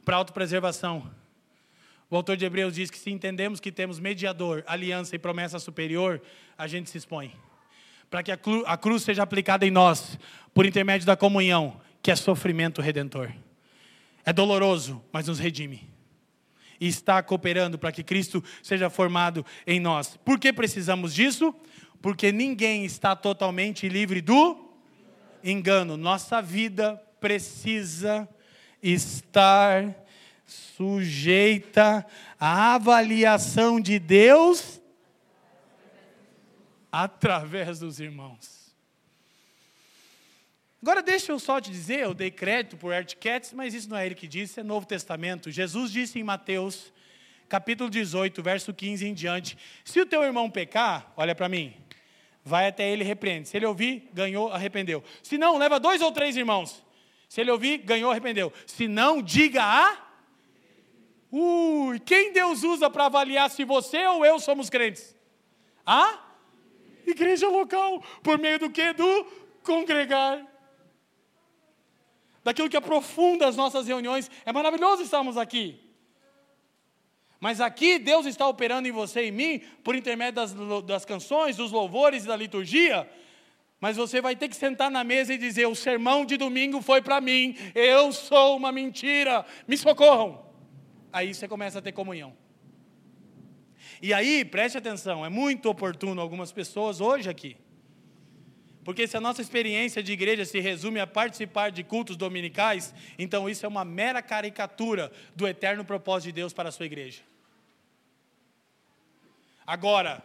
para a autopreservação. O autor de Hebreus diz que se entendemos que temos mediador, aliança e promessa superior, a gente se expõe para que a, cru, a cruz seja aplicada em nós, por intermédio da comunhão, que é sofrimento redentor. É doloroso, mas nos redime. E está cooperando para que Cristo seja formado em nós. Por que precisamos disso? Porque ninguém está totalmente livre do engano. Nossa vida precisa estar sujeita à avaliação de Deus através dos irmãos. Agora deixa eu só te dizer, eu dei crédito por Art mas isso não é ele que disse, é Novo Testamento. Jesus disse em Mateus, capítulo 18, verso 15 em diante: Se o teu irmão pecar, olha para mim, vai até ele e repreende. Se ele ouvir, ganhou, arrependeu. Se não, leva dois ou três irmãos. Se ele ouvir, ganhou, arrependeu. Se não, diga a. Ui, quem Deus usa para avaliar se você ou eu somos crentes? A? igreja local. Por meio do que? Do congregar. Daquilo que aprofunda as nossas reuniões. É maravilhoso estarmos aqui. Mas aqui Deus está operando em você e em mim, por intermédio das, das canções, dos louvores e da liturgia. Mas você vai ter que sentar na mesa e dizer: o sermão de domingo foi para mim, eu sou uma mentira, me socorram. Aí você começa a ter comunhão. E aí, preste atenção, é muito oportuno algumas pessoas hoje aqui. Porque se a nossa experiência de igreja se resume a participar de cultos dominicais, então isso é uma mera caricatura do eterno propósito de Deus para a sua igreja. Agora,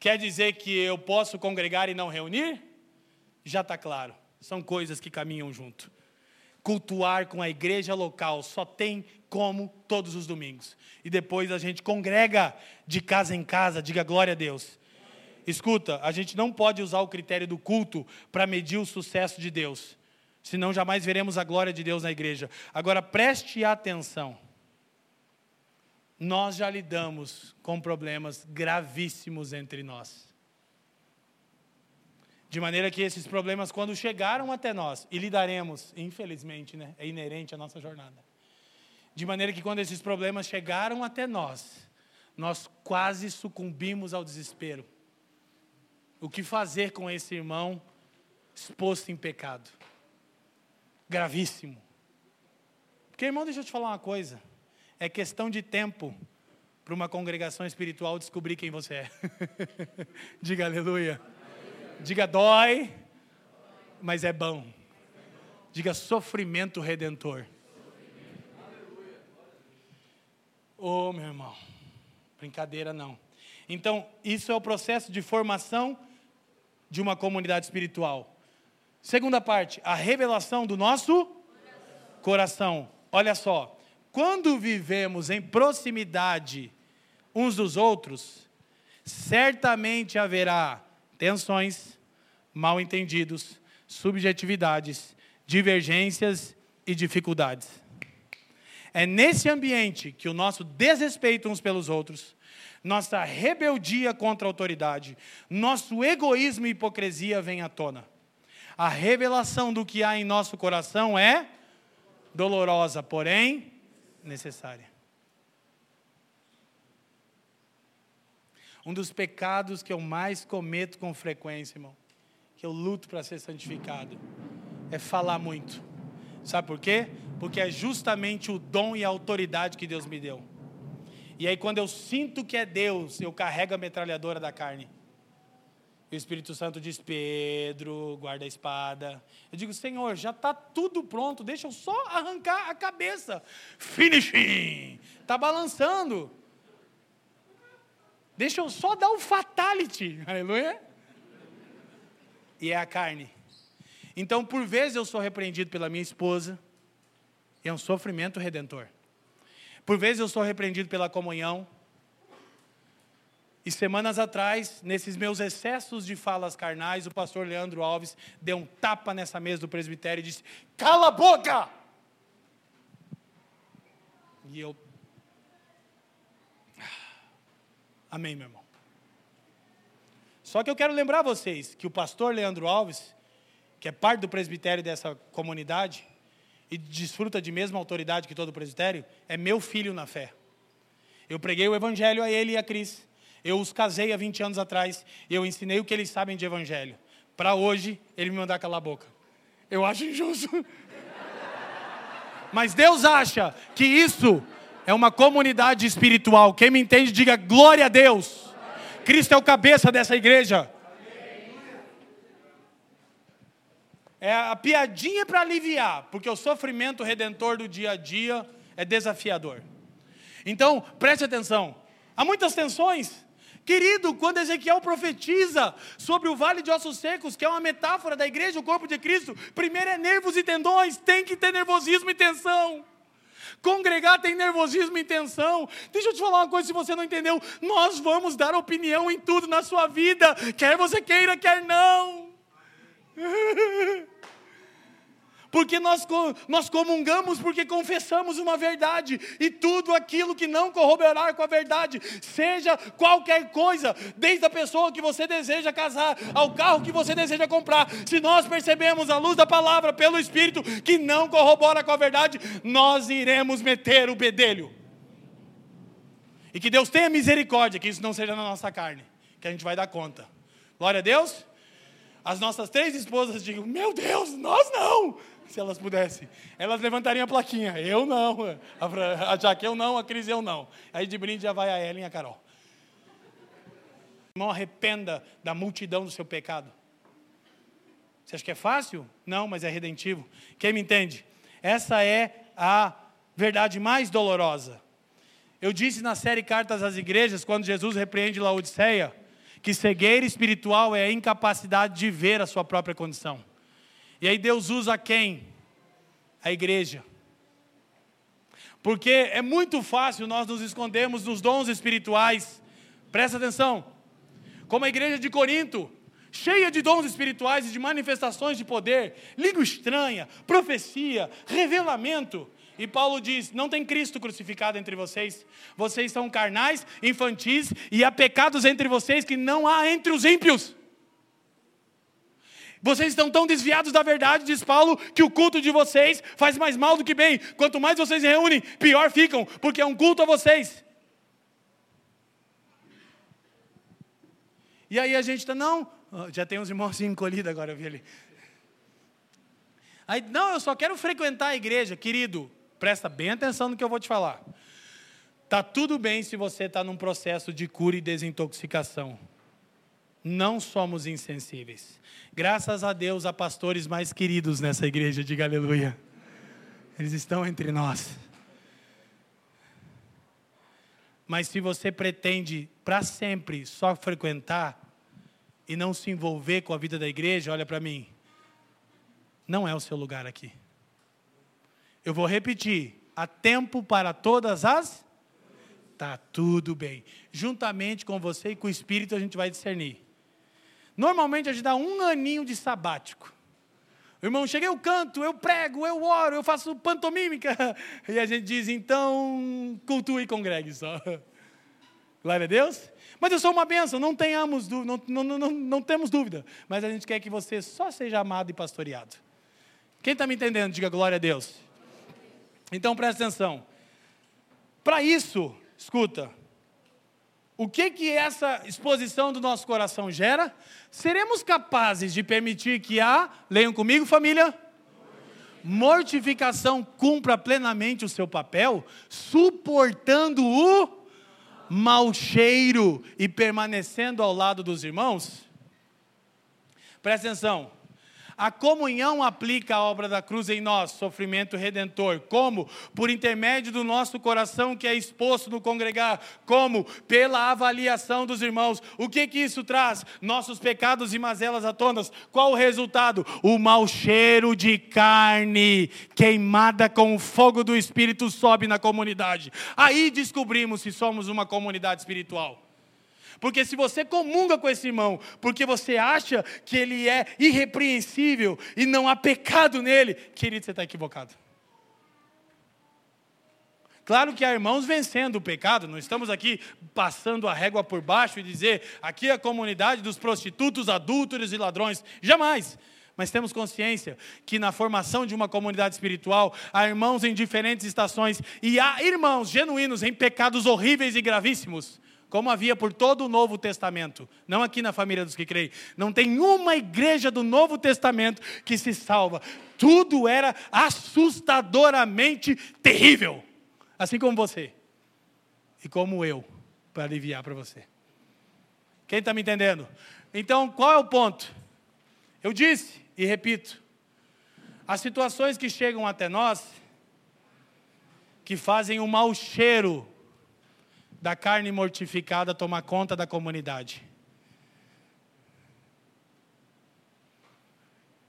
quer dizer que eu posso congregar e não reunir? Já está claro, são coisas que caminham junto cultuar com a igreja local só tem como todos os domingos. E depois a gente congrega de casa em casa, diga glória a Deus. Escuta, a gente não pode usar o critério do culto para medir o sucesso de Deus, senão jamais veremos a glória de Deus na igreja. Agora preste atenção. Nós já lidamos com problemas gravíssimos entre nós. De maneira que esses problemas, quando chegaram até nós, e lidaremos, infelizmente, né, é inerente à nossa jornada. De maneira que quando esses problemas chegaram até nós, nós quase sucumbimos ao desespero. O que fazer com esse irmão exposto em pecado? Gravíssimo. Porque, irmão, deixa eu te falar uma coisa. É questão de tempo para uma congregação espiritual descobrir quem você é. Diga aleluia. Diga dói, mas é bom. Diga sofrimento redentor. Oh, meu irmão, brincadeira não. Então, isso é o processo de formação de uma comunidade espiritual. Segunda parte, a revelação do nosso coração. Olha só, quando vivemos em proximidade uns dos outros, certamente haverá tensões, mal entendidos, subjetividades, divergências e dificuldades. É nesse ambiente que o nosso desrespeito uns pelos outros, nossa rebeldia contra a autoridade, nosso egoísmo e hipocrisia vem à tona. A revelação do que há em nosso coração é dolorosa, porém necessária. Um dos pecados que eu mais cometo com frequência, irmão, que eu luto para ser santificado, é falar muito. Sabe por quê? Porque é justamente o dom e a autoridade que Deus me deu. E aí, quando eu sinto que é Deus, eu carrego a metralhadora da carne. E o Espírito Santo diz: Pedro, guarda a espada. Eu digo: Senhor, já está tudo pronto, deixa eu só arrancar a cabeça. Finishing! Está balançando. Deixa eu só dar o fatality, aleluia. E é a carne. Então, por vezes eu sou repreendido pela minha esposa, é um sofrimento redentor. Por vezes eu sou repreendido pela comunhão. E semanas atrás, nesses meus excessos de falas carnais, o pastor Leandro Alves deu um tapa nessa mesa do presbitério e disse: Cala a boca! E eu Amém, meu irmão? Só que eu quero lembrar vocês que o pastor Leandro Alves, que é parte do presbitério dessa comunidade e desfruta de mesma autoridade que todo presbitério, é meu filho na fé. Eu preguei o evangelho a ele e a Cris. Eu os casei há 20 anos atrás e eu ensinei o que eles sabem de evangelho. Para hoje, ele me mandar calar a boca. Eu acho injusto. Mas Deus acha que isso é uma comunidade espiritual. Quem me entende, diga glória a Deus. Cristo é o cabeça dessa igreja. É a piadinha para aliviar, porque o sofrimento redentor do dia a dia é desafiador. Então, preste atenção. Há muitas tensões. Querido, quando Ezequiel profetiza sobre o vale de ossos secos, que é uma metáfora da igreja, o corpo de Cristo, primeiro é nervos e tendões, tem que ter nervosismo e tensão. Congregar tem nervosismo e tensão. Deixa eu te falar uma coisa, se você não entendeu, nós vamos dar opinião em tudo na sua vida, quer você queira, quer não. porque nós, nós comungamos porque confessamos uma verdade, e tudo aquilo que não corroborar com a verdade, seja qualquer coisa, desde a pessoa que você deseja casar, ao carro que você deseja comprar, se nós percebemos a luz da palavra pelo Espírito que não corrobora com a verdade, nós iremos meter o bedelho. E que Deus tenha misericórdia, que isso não seja na nossa carne, que a gente vai dar conta. Glória a Deus. As nossas três esposas digam: Meu Deus, nós não se elas pudessem. Elas levantariam a plaquinha. Eu não. A Jaque, eu não. A Cris, eu não. Aí de brinde já vai a Ellen e a Carol. irmão arrependa da multidão do seu pecado. Você acha que é fácil? Não, mas é redentivo. Quem me entende? Essa é a verdade mais dolorosa. Eu disse na série Cartas às Igrejas, quando Jesus repreende Laodiceia, que cegueira espiritual é a incapacidade de ver a sua própria condição. E aí Deus usa quem? A igreja. Porque é muito fácil nós nos escondermos dos dons espirituais. Presta atenção. Como a igreja de Corinto, cheia de dons espirituais e de manifestações de poder, língua estranha, profecia, revelamento. E Paulo diz: não tem Cristo crucificado entre vocês. Vocês são carnais, infantis, e há pecados entre vocês que não há entre os ímpios. Vocês estão tão desviados da verdade, diz Paulo, que o culto de vocês faz mais mal do que bem. Quanto mais vocês se reúnem, pior ficam, porque é um culto a vocês. E aí a gente está, não, já tem uns irmãos encolhidos agora, eu vi ali. Aí, não, eu só quero frequentar a igreja, querido. Presta bem atenção no que eu vou te falar. Tá tudo bem se você está num processo de cura e desintoxicação. Não somos insensíveis. Graças a Deus há pastores mais queridos nessa igreja, diga aleluia. Eles estão entre nós. Mas se você pretende para sempre só frequentar e não se envolver com a vida da igreja, olha para mim. Não é o seu lugar aqui. Eu vou repetir: há tempo para todas as. Tá tudo bem. Juntamente com você e com o Espírito a gente vai discernir. Normalmente a gente dá um aninho de sabático. O irmão chega, eu canto, eu prego, eu oro, eu faço pantomímica. E a gente diz, então, cultue e congregue só. Glória a Deus. Mas eu sou uma bênção, não tenhamos não, não, não, não temos dúvida. Mas a gente quer que você só seja amado e pastoreado. Quem está me entendendo, diga glória a Deus. Então presta atenção. Para isso, escuta, o que que essa exposição do nosso coração gera? Seremos capazes de permitir que a, leiam comigo, família, mortificação cumpra plenamente o seu papel, suportando o mau cheiro e permanecendo ao lado dos irmãos? Presta atenção. A comunhão aplica a obra da cruz em nós, sofrimento redentor. Como? Por intermédio do nosso coração que é exposto no congregar. Como? Pela avaliação dos irmãos. O que que isso traz? Nossos pecados e mazelas à tonas. Qual o resultado? O mau cheiro de carne queimada com o fogo do Espírito sobe na comunidade. Aí descobrimos se somos uma comunidade espiritual. Porque se você comunga com esse irmão, porque você acha que ele é irrepreensível e não há pecado nele, querido, você está equivocado. Claro que há irmãos vencendo o pecado, não estamos aqui passando a régua por baixo e dizer aqui é a comunidade dos prostitutos, adúlteros e ladrões. Jamais. Mas temos consciência que na formação de uma comunidade espiritual há irmãos em diferentes estações e há irmãos genuínos em pecados horríveis e gravíssimos como havia por todo o Novo Testamento, não aqui na família dos que creem. Não tem uma igreja do Novo Testamento que se salva. Tudo era assustadoramente terrível, assim como você e como eu, para aliviar para você. Quem está me entendendo? Então, qual é o ponto? Eu disse e repito: as situações que chegam até nós, que fazem um mau cheiro da carne mortificada tomar conta da comunidade.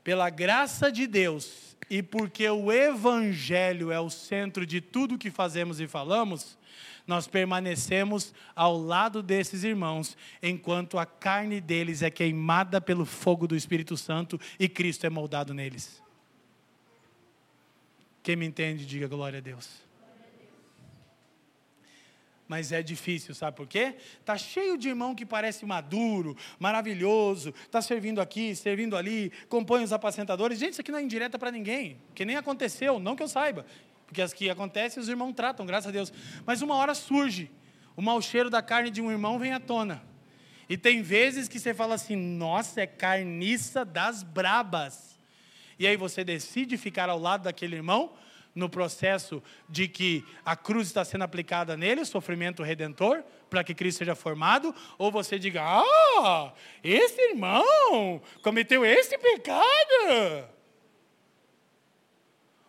Pela graça de Deus e porque o Evangelho é o centro de tudo que fazemos e falamos, nós permanecemos ao lado desses irmãos, enquanto a carne deles é queimada pelo fogo do Espírito Santo e Cristo é moldado neles. Quem me entende, diga glória a Deus mas é difícil, sabe por quê? Tá cheio de irmão que parece maduro, maravilhoso, tá servindo aqui, servindo ali, compõe os apacentadores. Gente, isso aqui não é indireta para ninguém, que nem aconteceu, não que eu saiba, porque as que acontecem os irmãos tratam, graças a Deus. Mas uma hora surge, o mau cheiro da carne de um irmão vem à tona. E tem vezes que você fala assim: "Nossa, é carniça das brabas". E aí você decide ficar ao lado daquele irmão no processo de que a cruz está sendo aplicada nele, o sofrimento redentor, para que Cristo seja formado, ou você diga: Ah, esse irmão cometeu esse pecado.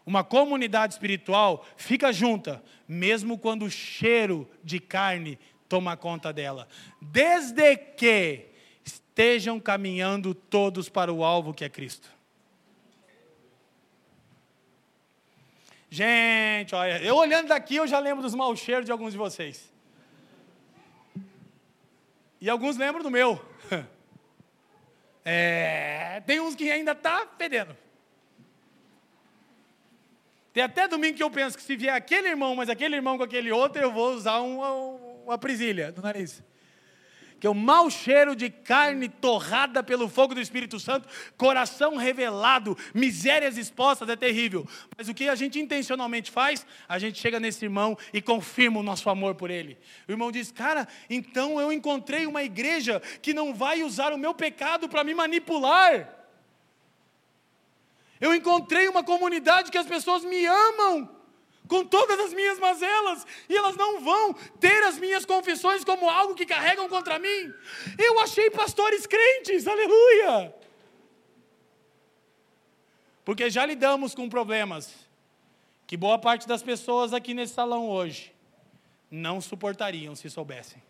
Uma comunidade espiritual fica junta, mesmo quando o cheiro de carne toma conta dela. Desde que estejam caminhando todos para o alvo que é Cristo. Gente, olha, eu olhando daqui eu já lembro dos mau cheiros de alguns de vocês. E alguns lembram do meu. É, tem uns que ainda tá fedendo. Tem até domingo que eu penso que se vier aquele irmão, mas aquele irmão com aquele outro, eu vou usar uma, uma prisilha no nariz. Que é o mau cheiro de carne torrada pelo fogo do Espírito Santo, coração revelado, misérias expostas, é terrível. Mas o que a gente intencionalmente faz? A gente chega nesse irmão e confirma o nosso amor por ele. O irmão diz: Cara, então eu encontrei uma igreja que não vai usar o meu pecado para me manipular. Eu encontrei uma comunidade que as pessoas me amam com todas as minhas mazelas, e elas não vão ter as minhas confissões como algo que carregam contra mim. Eu achei pastores crentes, aleluia! Porque já lidamos com problemas que boa parte das pessoas aqui nesse salão hoje não suportariam se soubessem.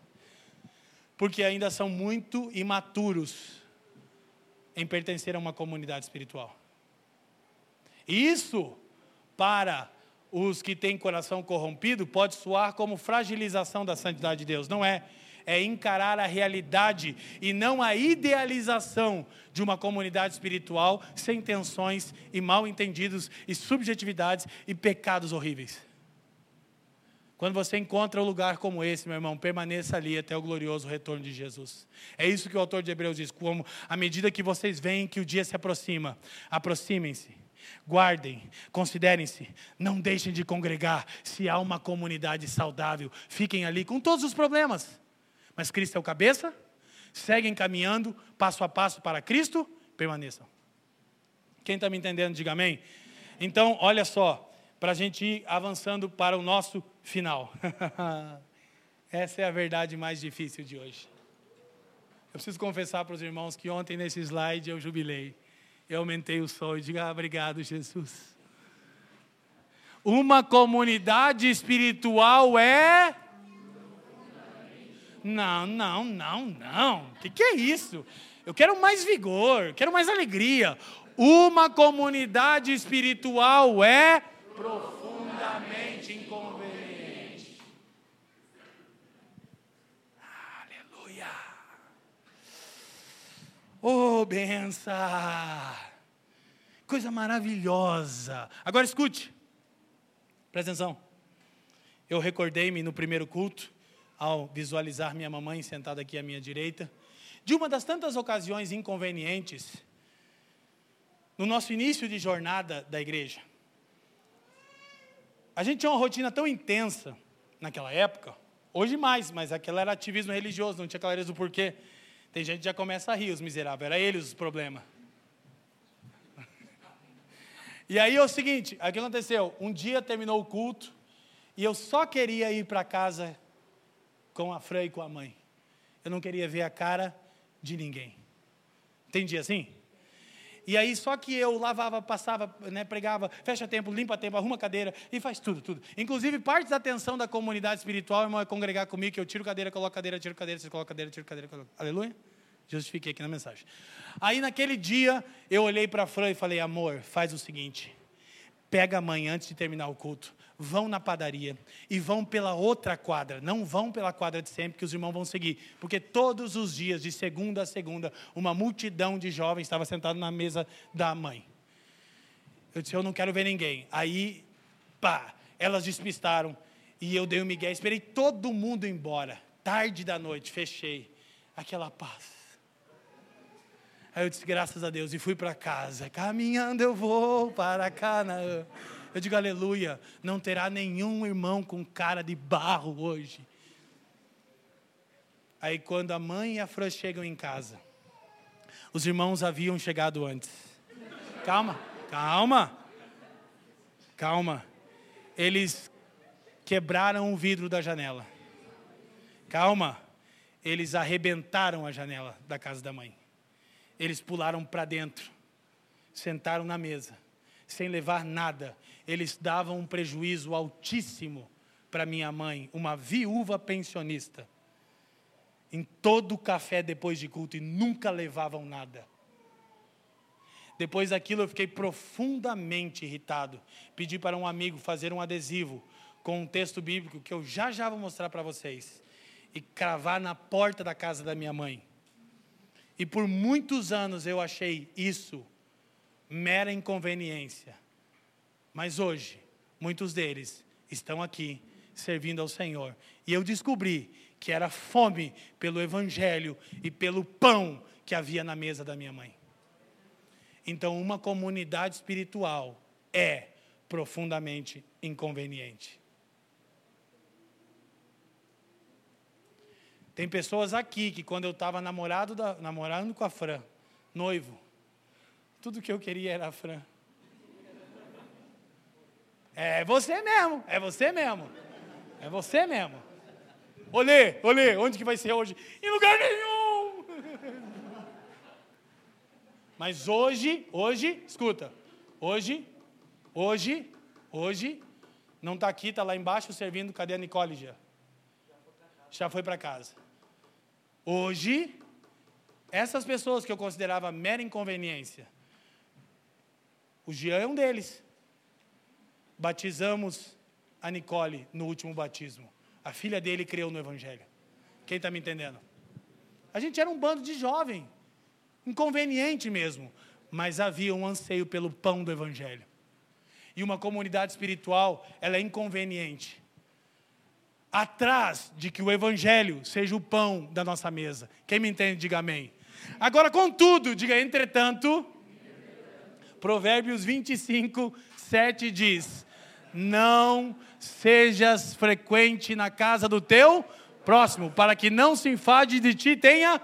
Porque ainda são muito imaturos em pertencer a uma comunidade espiritual. Isso, para os que têm coração corrompido, pode soar como fragilização da santidade de Deus. Não é. É encarar a realidade e não a idealização de uma comunidade espiritual sem tensões e mal entendidos e subjetividades e pecados horríveis. Quando você encontra um lugar como esse, meu irmão, permaneça ali até o glorioso retorno de Jesus. É isso que o autor de Hebreus diz: como à medida que vocês veem que o dia se aproxima, aproximem-se Guardem, considerem-se, não deixem de congregar. Se há uma comunidade saudável, fiquem ali com todos os problemas. Mas Cristo é o cabeça, seguem caminhando passo a passo para Cristo, permaneçam. Quem está me entendendo, diga amém. Então, olha só, para a gente ir avançando para o nosso final. Essa é a verdade mais difícil de hoje. Eu preciso confessar para os irmãos que ontem nesse slide eu jubilei eu aumentei o sol e diga ah, obrigado, Jesus. Uma comunidade espiritual é. Não, não, não, não. O que, que é isso? Eu quero mais vigor, quero mais alegria. Uma comunidade espiritual é profundamente inconveniente. Aleluia. Oh, benção! Coisa maravilhosa. Agora escute, presta atenção. Eu recordei-me no primeiro culto, ao visualizar minha mamãe sentada aqui à minha direita, de uma das tantas ocasiões inconvenientes no nosso início de jornada da igreja. A gente tinha uma rotina tão intensa naquela época, hoje mais, mas aquela era ativismo religioso, não tinha clareza do porquê. Tem gente que já começa a rir, os miseráveis. Era eles os problemas. E aí é o seguinte, o que aconteceu? Um dia terminou o culto e eu só queria ir para casa com a Fran e com a mãe. Eu não queria ver a cara de ninguém. Entendi assim? E aí só que eu lavava, passava, né, pregava, fecha tempo, limpa tempo, arruma cadeira e faz tudo, tudo. Inclusive, parte da atenção da comunidade espiritual, irmão, é congregar comigo, que eu tiro cadeira, coloco cadeira, tiro cadeira, você coloca cadeira, tiro cadeira, coloco. Aleluia? Justifiquei aqui na mensagem. Aí naquele dia, eu olhei para a Fran e falei, amor, faz o seguinte, pega a mãe antes de terminar o culto, vão na padaria e vão pela outra quadra, não vão pela quadra de sempre, que os irmãos vão seguir, porque todos os dias, de segunda a segunda, uma multidão de jovens estava sentado na mesa da mãe. Eu disse: Eu não quero ver ninguém. Aí, pá, elas despistaram e eu dei o um migué, esperei todo mundo embora. Tarde da noite, fechei aquela paz. Aí eu disse, graças a Deus, e fui para casa. Caminhando eu vou para Canaã. Eu digo aleluia, não terá nenhum irmão com cara de barro hoje. Aí quando a mãe e a Fran chegam em casa, os irmãos haviam chegado antes. Calma, calma, calma. Eles quebraram o vidro da janela. Calma, eles arrebentaram a janela da casa da mãe. Eles pularam para dentro, sentaram na mesa, sem levar nada. Eles davam um prejuízo altíssimo para minha mãe, uma viúva pensionista. Em todo o café depois de culto e nunca levavam nada. Depois daquilo eu fiquei profundamente irritado. Pedi para um amigo fazer um adesivo com um texto bíblico que eu já já vou mostrar para vocês e cravar na porta da casa da minha mãe. E por muitos anos eu achei isso mera inconveniência. Mas hoje, muitos deles estão aqui servindo ao Senhor. E eu descobri que era fome pelo Evangelho e pelo pão que havia na mesa da minha mãe. Então, uma comunidade espiritual é profundamente inconveniente. Tem pessoas aqui que, quando eu estava namorado namorando com a Fran, noivo, tudo que eu queria era a Fran. É você mesmo, é você mesmo. É você mesmo. Olê, olê, onde que vai ser hoje? Em lugar nenhum. Mas hoje, hoje, escuta, hoje, hoje, hoje, não está aqui, está lá embaixo servindo, cadê a Nicole já? Já foi para casa. Hoje, essas pessoas que eu considerava mera inconveniência, o Jean é um deles. Batizamos a Nicole no último batismo. A filha dele creu no Evangelho. Quem está me entendendo? A gente era um bando de jovem inconveniente mesmo, mas havia um anseio pelo pão do Evangelho. E uma comunidade espiritual, ela é inconveniente. Atrás de que o Evangelho seja o pão da nossa mesa. Quem me entende, diga amém. Agora, contudo, diga entretanto, Provérbios 25, 7 diz: Não sejas frequente na casa do teu próximo, para que não se enfade de ti tenha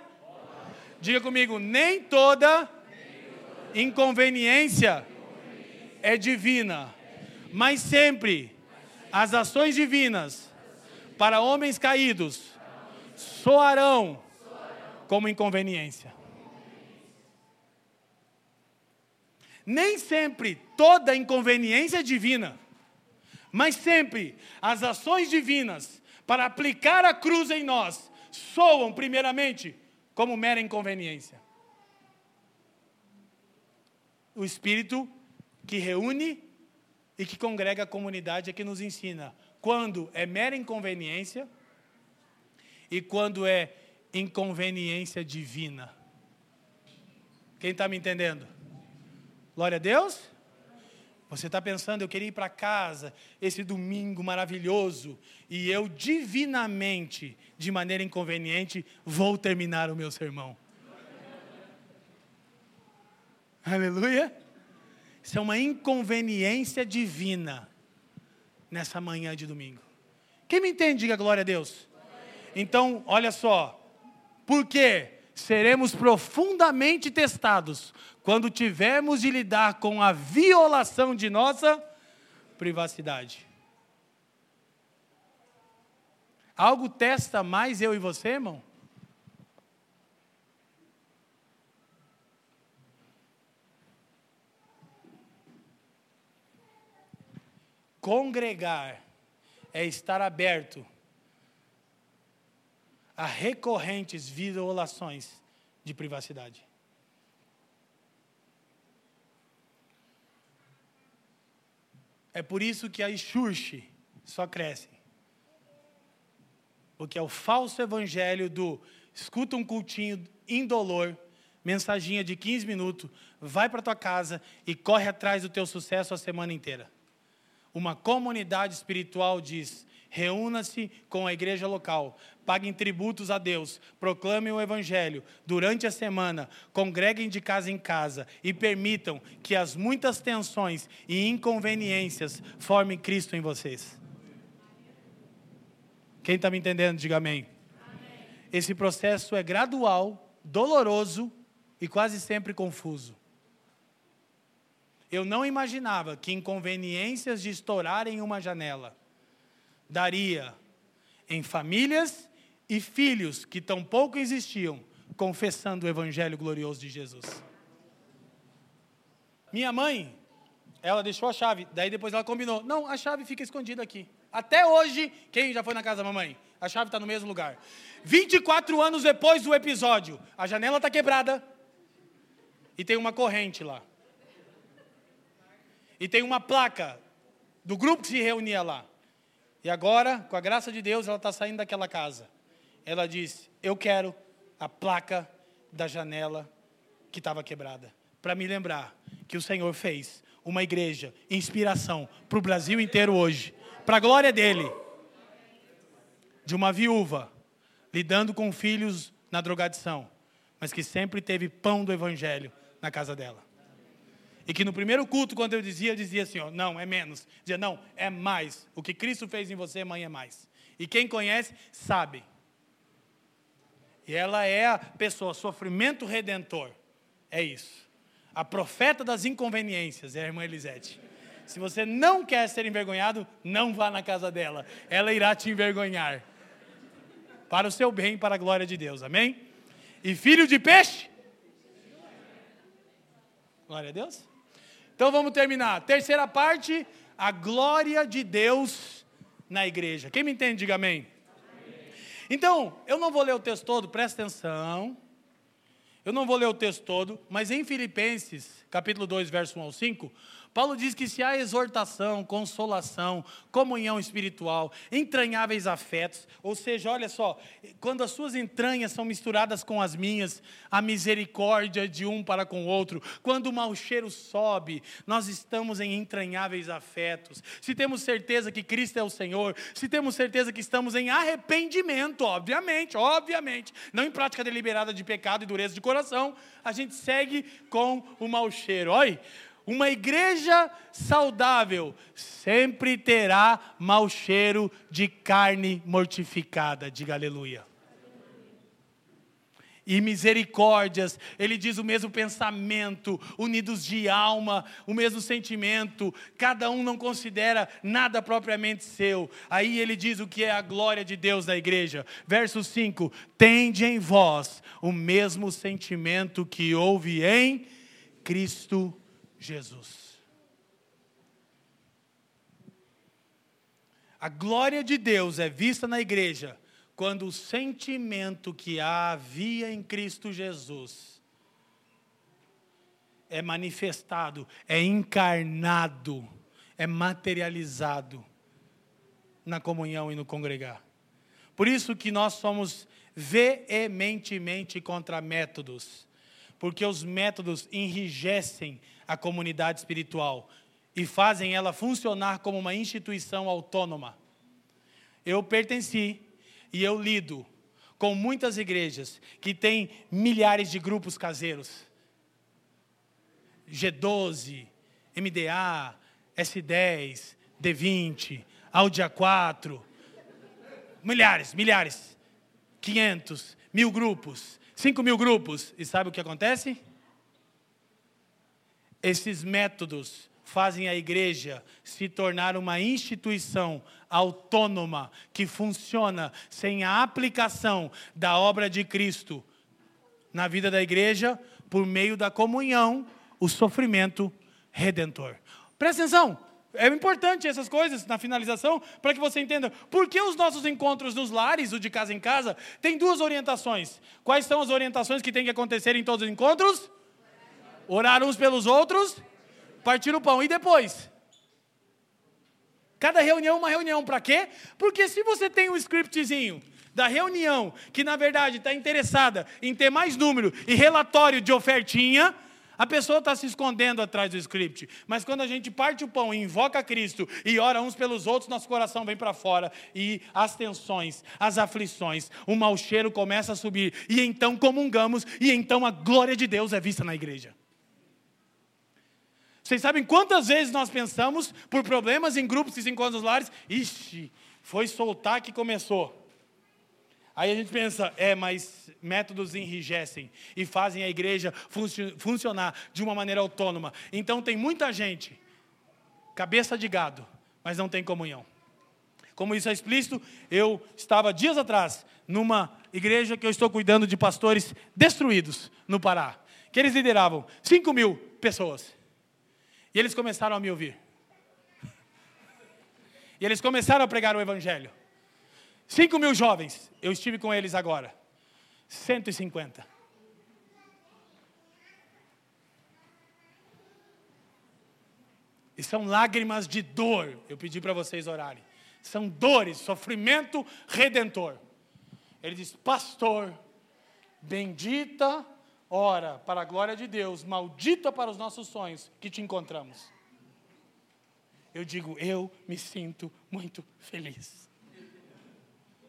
Diga comigo, nem toda inconveniência é divina, mas sempre as ações divinas para homens caídos soarão como inconveniência. Nem sempre toda inconveniência é divina, mas sempre as ações divinas para aplicar a cruz em nós soam primeiramente como mera inconveniência. O Espírito que reúne e que congrega a comunidade é que nos ensina quando é mera inconveniência e quando é inconveniência divina. Quem está me entendendo? Glória a Deus. Você está pensando, eu queria ir para casa esse domingo maravilhoso e eu divinamente, de maneira inconveniente, vou terminar o meu sermão. Aleluia. Isso é uma inconveniência divina nessa manhã de domingo. Quem me entende, diga glória a Deus. Então, olha só. Por quê? seremos profundamente testados quando tivermos de lidar com a violação de nossa privacidade. Algo testa mais eu e você, irmão? Congregar é estar aberto a recorrentes violações de privacidade. É por isso que a Ixurche só cresce. Porque é o falso evangelho do escuta um cultinho indolor, mensaginha de 15 minutos, vai para tua casa e corre atrás do teu sucesso a semana inteira. Uma comunidade espiritual diz: reúna-se com a igreja local, paguem tributos a Deus, proclamem o Evangelho durante a semana, congreguem de casa em casa e permitam que as muitas tensões e inconveniências formem Cristo em vocês. Quem está me entendendo, diga amém. amém. Esse processo é gradual, doloroso e quase sempre confuso. Eu não imaginava que inconveniências de estourar em uma janela daria em famílias e filhos que tão pouco existiam, confessando o evangelho glorioso de Jesus. Minha mãe, ela deixou a chave, daí depois ela combinou: não, a chave fica escondida aqui. Até hoje, quem já foi na casa da mamãe? A chave está no mesmo lugar. 24 anos depois do episódio, a janela está quebrada e tem uma corrente lá. E tem uma placa do grupo que se reunia lá. E agora, com a graça de Deus, ela está saindo daquela casa. Ela disse: Eu quero a placa da janela que estava quebrada. Para me lembrar que o Senhor fez uma igreja, inspiração para o Brasil inteiro hoje. Para a glória dele. De uma viúva lidando com filhos na drogadição, mas que sempre teve pão do evangelho na casa dela. E que no primeiro culto, quando eu dizia, eu dizia assim: ó, não, é menos. Dizia, não, é mais. O que Cristo fez em você, mãe, é mais. E quem conhece, sabe. E ela é a pessoa, sofrimento redentor. É isso. A profeta das inconveniências é a irmã Elisete. Se você não quer ser envergonhado, não vá na casa dela. Ela irá te envergonhar. Para o seu bem para a glória de Deus. Amém? E filho de peixe? Glória a Deus. Então vamos terminar. Terceira parte, a glória de Deus na igreja. Quem me entende, diga amém. amém. Então, eu não vou ler o texto todo, presta atenção. Eu não vou ler o texto todo, mas em Filipenses, capítulo 2, verso 1 ao 5, Paulo diz que se há exortação, consolação, comunhão espiritual, entranháveis afetos, ou seja, olha só, quando as suas entranhas são misturadas com as minhas, a misericórdia de um para com o outro, quando o mau cheiro sobe, nós estamos em entranháveis afetos. Se temos certeza que Cristo é o Senhor, se temos certeza que estamos em arrependimento, obviamente, obviamente, não em prática deliberada de pecado e dureza de coração, a gente segue com o mau cheiro. Olha, uma igreja saudável sempre terá mau cheiro de carne mortificada. Diga aleluia. E misericórdias, ele diz o mesmo pensamento, unidos de alma, o mesmo sentimento, cada um não considera nada propriamente seu. Aí ele diz o que é a glória de Deus da igreja. Verso 5: Tende em vós o mesmo sentimento que houve em Cristo Jesus. A glória de Deus é vista na igreja quando o sentimento que havia em Cristo Jesus é manifestado, é encarnado, é materializado na comunhão e no congregar. Por isso que nós somos veementemente contra métodos, porque os métodos enrijecem a comunidade espiritual e fazem ela funcionar como uma instituição autônoma. Eu pertenci e eu lido com muitas igrejas que têm milhares de grupos caseiros. G12, MDA, S10, D20, Audi A4, milhares, milhares, 500, mil grupos, 5 mil grupos. E sabe o que acontece? Esses métodos fazem a igreja se tornar uma instituição autônoma que funciona sem a aplicação da obra de Cristo na vida da igreja por meio da comunhão, o sofrimento redentor. Presta atenção, é importante essas coisas na finalização para que você entenda por que os nossos encontros nos lares, o de casa em casa, tem duas orientações. Quais são as orientações que têm que acontecer em todos os encontros? Orar uns pelos outros, partir o pão. E depois? Cada reunião uma reunião. Para quê? Porque se você tem um scriptzinho da reunião, que na verdade está interessada em ter mais número e relatório de ofertinha, a pessoa está se escondendo atrás do script. Mas quando a gente parte o pão e invoca Cristo e ora uns pelos outros, nosso coração vem para fora. E as tensões, as aflições, o mau cheiro começa a subir. E então comungamos, e então a glória de Deus é vista na igreja. Vocês sabem quantas vezes nós pensamos por problemas em grupos e encontros lares? Ixi, foi soltar que começou. Aí a gente pensa, é, mas métodos enrijecem e fazem a igreja funcionar de uma maneira autônoma. Então tem muita gente, cabeça de gado, mas não tem comunhão. Como isso é explícito, eu estava dias atrás numa igreja que eu estou cuidando de pastores destruídos no Pará, que eles lideravam 5 mil pessoas. E eles começaram a me ouvir. E eles começaram a pregar o Evangelho. 5 mil jovens, eu estive com eles agora. 150. E são lágrimas de dor. Eu pedi para vocês orarem. São dores, sofrimento redentor. Ele diz: Pastor, bendita hora para a glória de Deus, maldita para os nossos sonhos que te encontramos. Eu digo: Eu me sinto muito feliz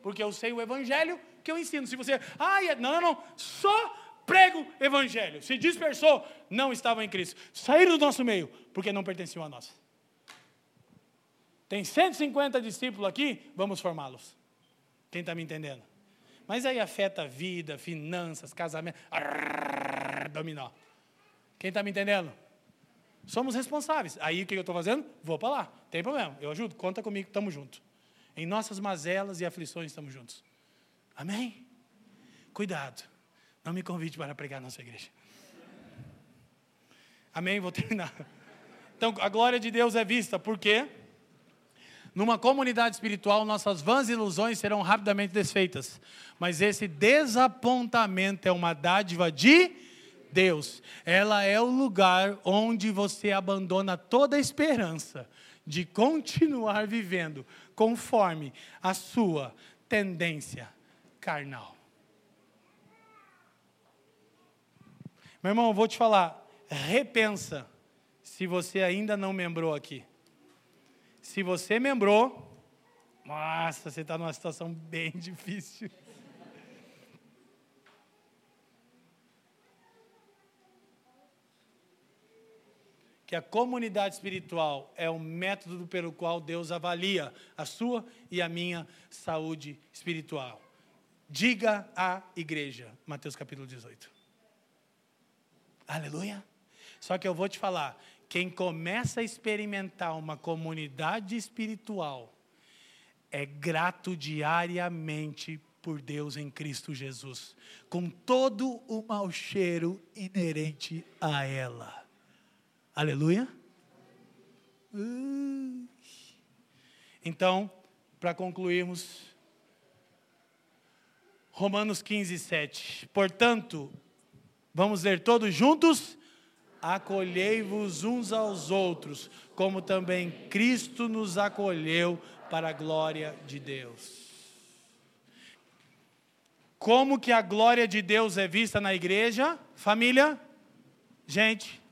porque eu sei o evangelho que eu ensino. Se você, ah, não, não, não, só prego evangelho. Se dispersou, não estavam em Cristo. Saíram do nosso meio, porque não pertenciam a nós. Tem 150 discípulos aqui, vamos formá-los. Quem está me entendendo? Mas aí afeta a vida, finanças, casamento, arrr, dominó. Quem está me entendendo? Somos responsáveis. Aí o que eu estou fazendo? Vou para lá. Tem problema. Eu ajudo. Conta comigo, estamos juntos. Em nossas mazelas e aflições estamos juntos. Amém? Cuidado. Não me convide para pregar na nossa igreja. Amém? Vou terminar. Então, a glória de Deus é vista, porque numa comunidade espiritual, nossas vãs ilusões serão rapidamente desfeitas. Mas esse desapontamento é uma dádiva de Deus. Ela é o lugar onde você abandona toda a esperança de continuar vivendo conforme a sua tendência carnal. Meu irmão, vou te falar, repensa se você ainda não membrou aqui. Se você membrou, nossa, você está numa situação bem difícil. que a comunidade espiritual é o método pelo qual Deus avalia a sua e a minha saúde espiritual. Diga à igreja, Mateus capítulo 18. Aleluia. Só que eu vou te falar, quem começa a experimentar uma comunidade espiritual é grato diariamente por Deus em Cristo Jesus, com todo o mau cheiro inerente a ela. Aleluia? Então, para concluirmos, Romanos 15, 7. Portanto, vamos ler todos juntos? Acolhei-vos uns aos outros, como também Cristo nos acolheu para a glória de Deus. Como que a glória de Deus é vista na igreja? Família? Gente,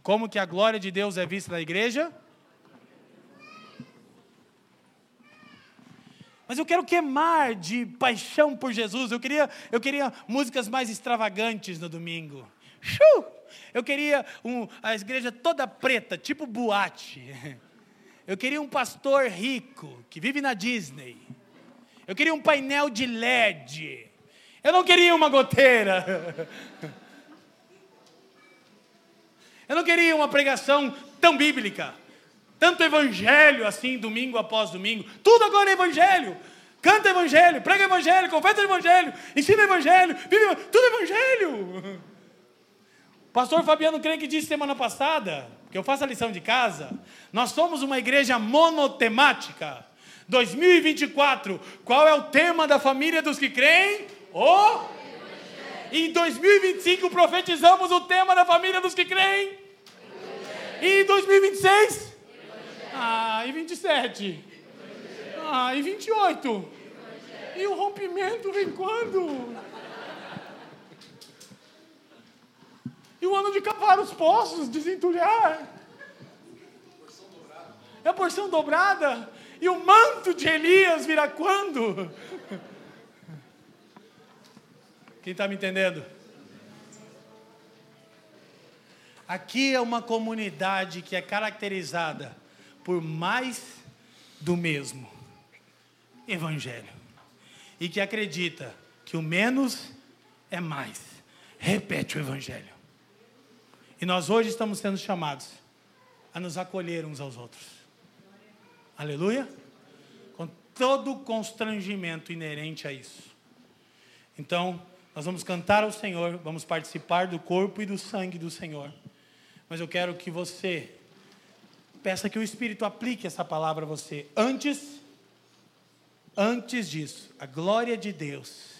como que a glória de Deus é vista na igreja? Mas eu quero queimar de paixão por Jesus. Eu queria, eu queria músicas mais extravagantes no domingo. Eu queria um, a igreja toda preta, tipo boate. Eu queria um pastor rico que vive na Disney. Eu queria um painel de LED. Eu não queria uma goteira. Eu não queria uma pregação tão bíblica, tanto evangelho assim, domingo após domingo. Tudo agora é evangelho. Canta evangelho, prega evangelho, confessa evangelho, ensina evangelho, vive tudo evangelho. Pastor Fabiano que disse semana passada, que eu faço a lição de casa, nós somos uma igreja monotemática. 2024, qual é o tema da família dos que creem? O em 2025 profetizamos o tema da família dos que creem. E em 2026? Ah, e 27? Ah, e 28? E o rompimento vem quando? E o ano de cavar os poços, desentulhar? É a porção dobrada? E o manto de Elias virá quando? Quem está me entendendo? Aqui é uma comunidade que é caracterizada por mais do mesmo Evangelho. e que acredita que o menos é mais. Repete o Evangelho. E nós hoje estamos sendo chamados a nos acolher uns aos outros. Aleluia? Com todo o constrangimento inerente a isso. Então, nós vamos cantar ao Senhor, vamos participar do corpo e do sangue do Senhor. Mas eu quero que você peça que o Espírito aplique essa palavra a você. Antes, antes disso, a glória de Deus.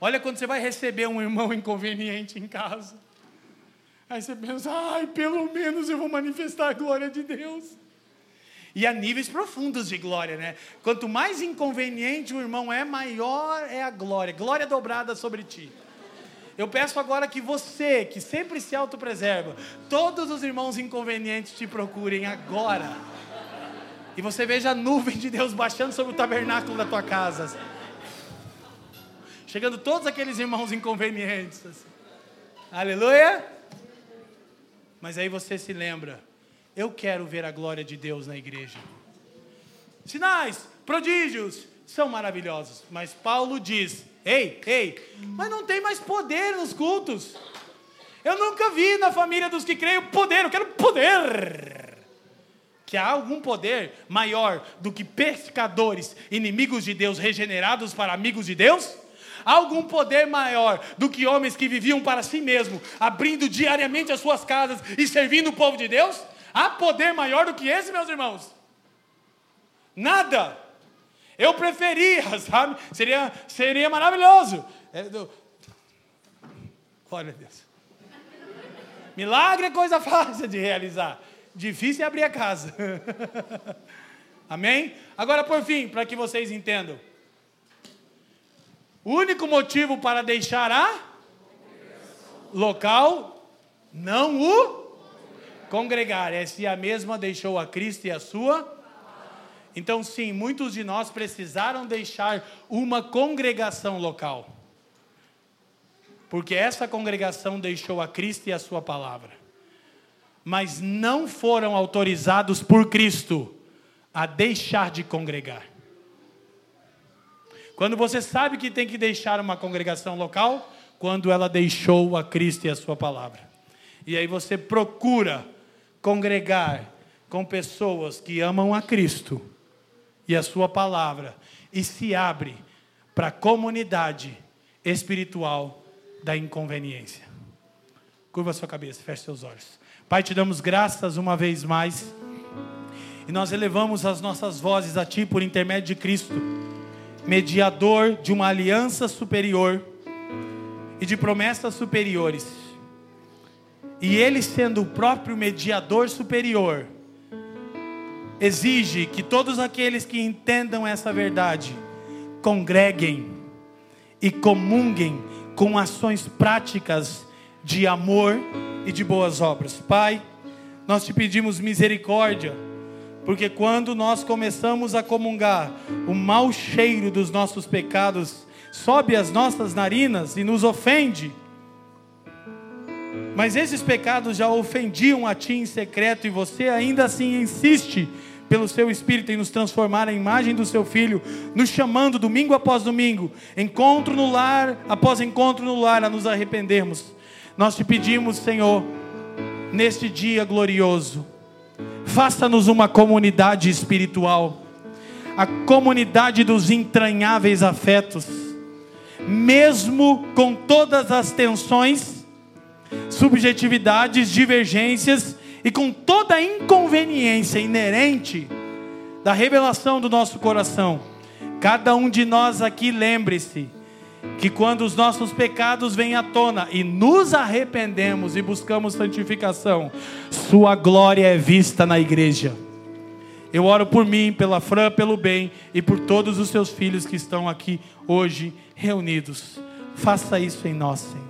Olha quando você vai receber um irmão inconveniente em casa. Aí você pensa, ai, pelo menos eu vou manifestar a glória de Deus. E há níveis profundos de glória, né? Quanto mais inconveniente o irmão é, maior é a glória. Glória dobrada sobre ti. Eu peço agora que você, que sempre se autopreserva, todos os irmãos inconvenientes te procurem agora. E você veja a nuvem de Deus baixando sobre o tabernáculo da tua casa. Chegando todos aqueles irmãos inconvenientes. Aleluia! Mas aí você se lembra, eu quero ver a glória de Deus na igreja. Sinais, prodígios são maravilhosos, mas Paulo diz: Ei, ei, mas não tem mais poder nos cultos. Eu nunca vi na família dos que creem poder, eu quero poder. Que há algum poder maior do que pescadores, inimigos de Deus, regenerados para amigos de Deus? Algum poder maior do que homens que viviam para si mesmos, abrindo diariamente as suas casas e servindo o povo de Deus? Há poder maior do que esse, meus irmãos? Nada. Eu preferia, sabe? Seria, seria maravilhoso. É, do... Glória a Deus. Milagre é coisa fácil de realizar. Difícil é abrir a casa. Amém? Agora, por fim, para que vocês entendam. O único motivo para deixar a local, não o congregar, é se a mesma deixou a Cristo e a sua então, sim, muitos de nós precisaram deixar uma congregação local. Porque essa congregação deixou a Cristo e a Sua palavra. Mas não foram autorizados por Cristo a deixar de congregar. Quando você sabe que tem que deixar uma congregação local, quando ela deixou a Cristo e a Sua palavra. E aí você procura congregar com pessoas que amam a Cristo e a sua palavra e se abre para a comunidade espiritual da inconveniência. Curva sua cabeça, feche seus olhos. Pai, te damos graças uma vez mais. E nós elevamos as nossas vozes a Ti por intermédio de Cristo, mediador de uma aliança superior e de promessas superiores. E Ele sendo o próprio mediador superior, exige que todos aqueles que entendam essa verdade congreguem e comunguem com ações práticas de amor e de boas obras. Pai, nós te pedimos misericórdia, porque quando nós começamos a comungar, o mau cheiro dos nossos pecados sobe às nossas narinas e nos ofende. Mas esses pecados já ofendiam a ti em secreto e você ainda assim insiste pelo seu Espírito em nos transformar à imagem do seu Filho, nos chamando domingo após domingo, encontro no lar após encontro no lar, a nos arrependermos. Nós te pedimos, Senhor, neste dia glorioso, faça-nos uma comunidade espiritual, a comunidade dos entranháveis afetos, mesmo com todas as tensões, subjetividades, divergências e com toda a inconveniência inerente da revelação do nosso coração, cada um de nós aqui lembre-se que quando os nossos pecados vêm à tona e nos arrependemos e buscamos santificação, Sua glória é vista na igreja. Eu oro por mim, pela Fran, pelo bem e por todos os seus filhos que estão aqui hoje reunidos. Faça isso em nós, Senhor.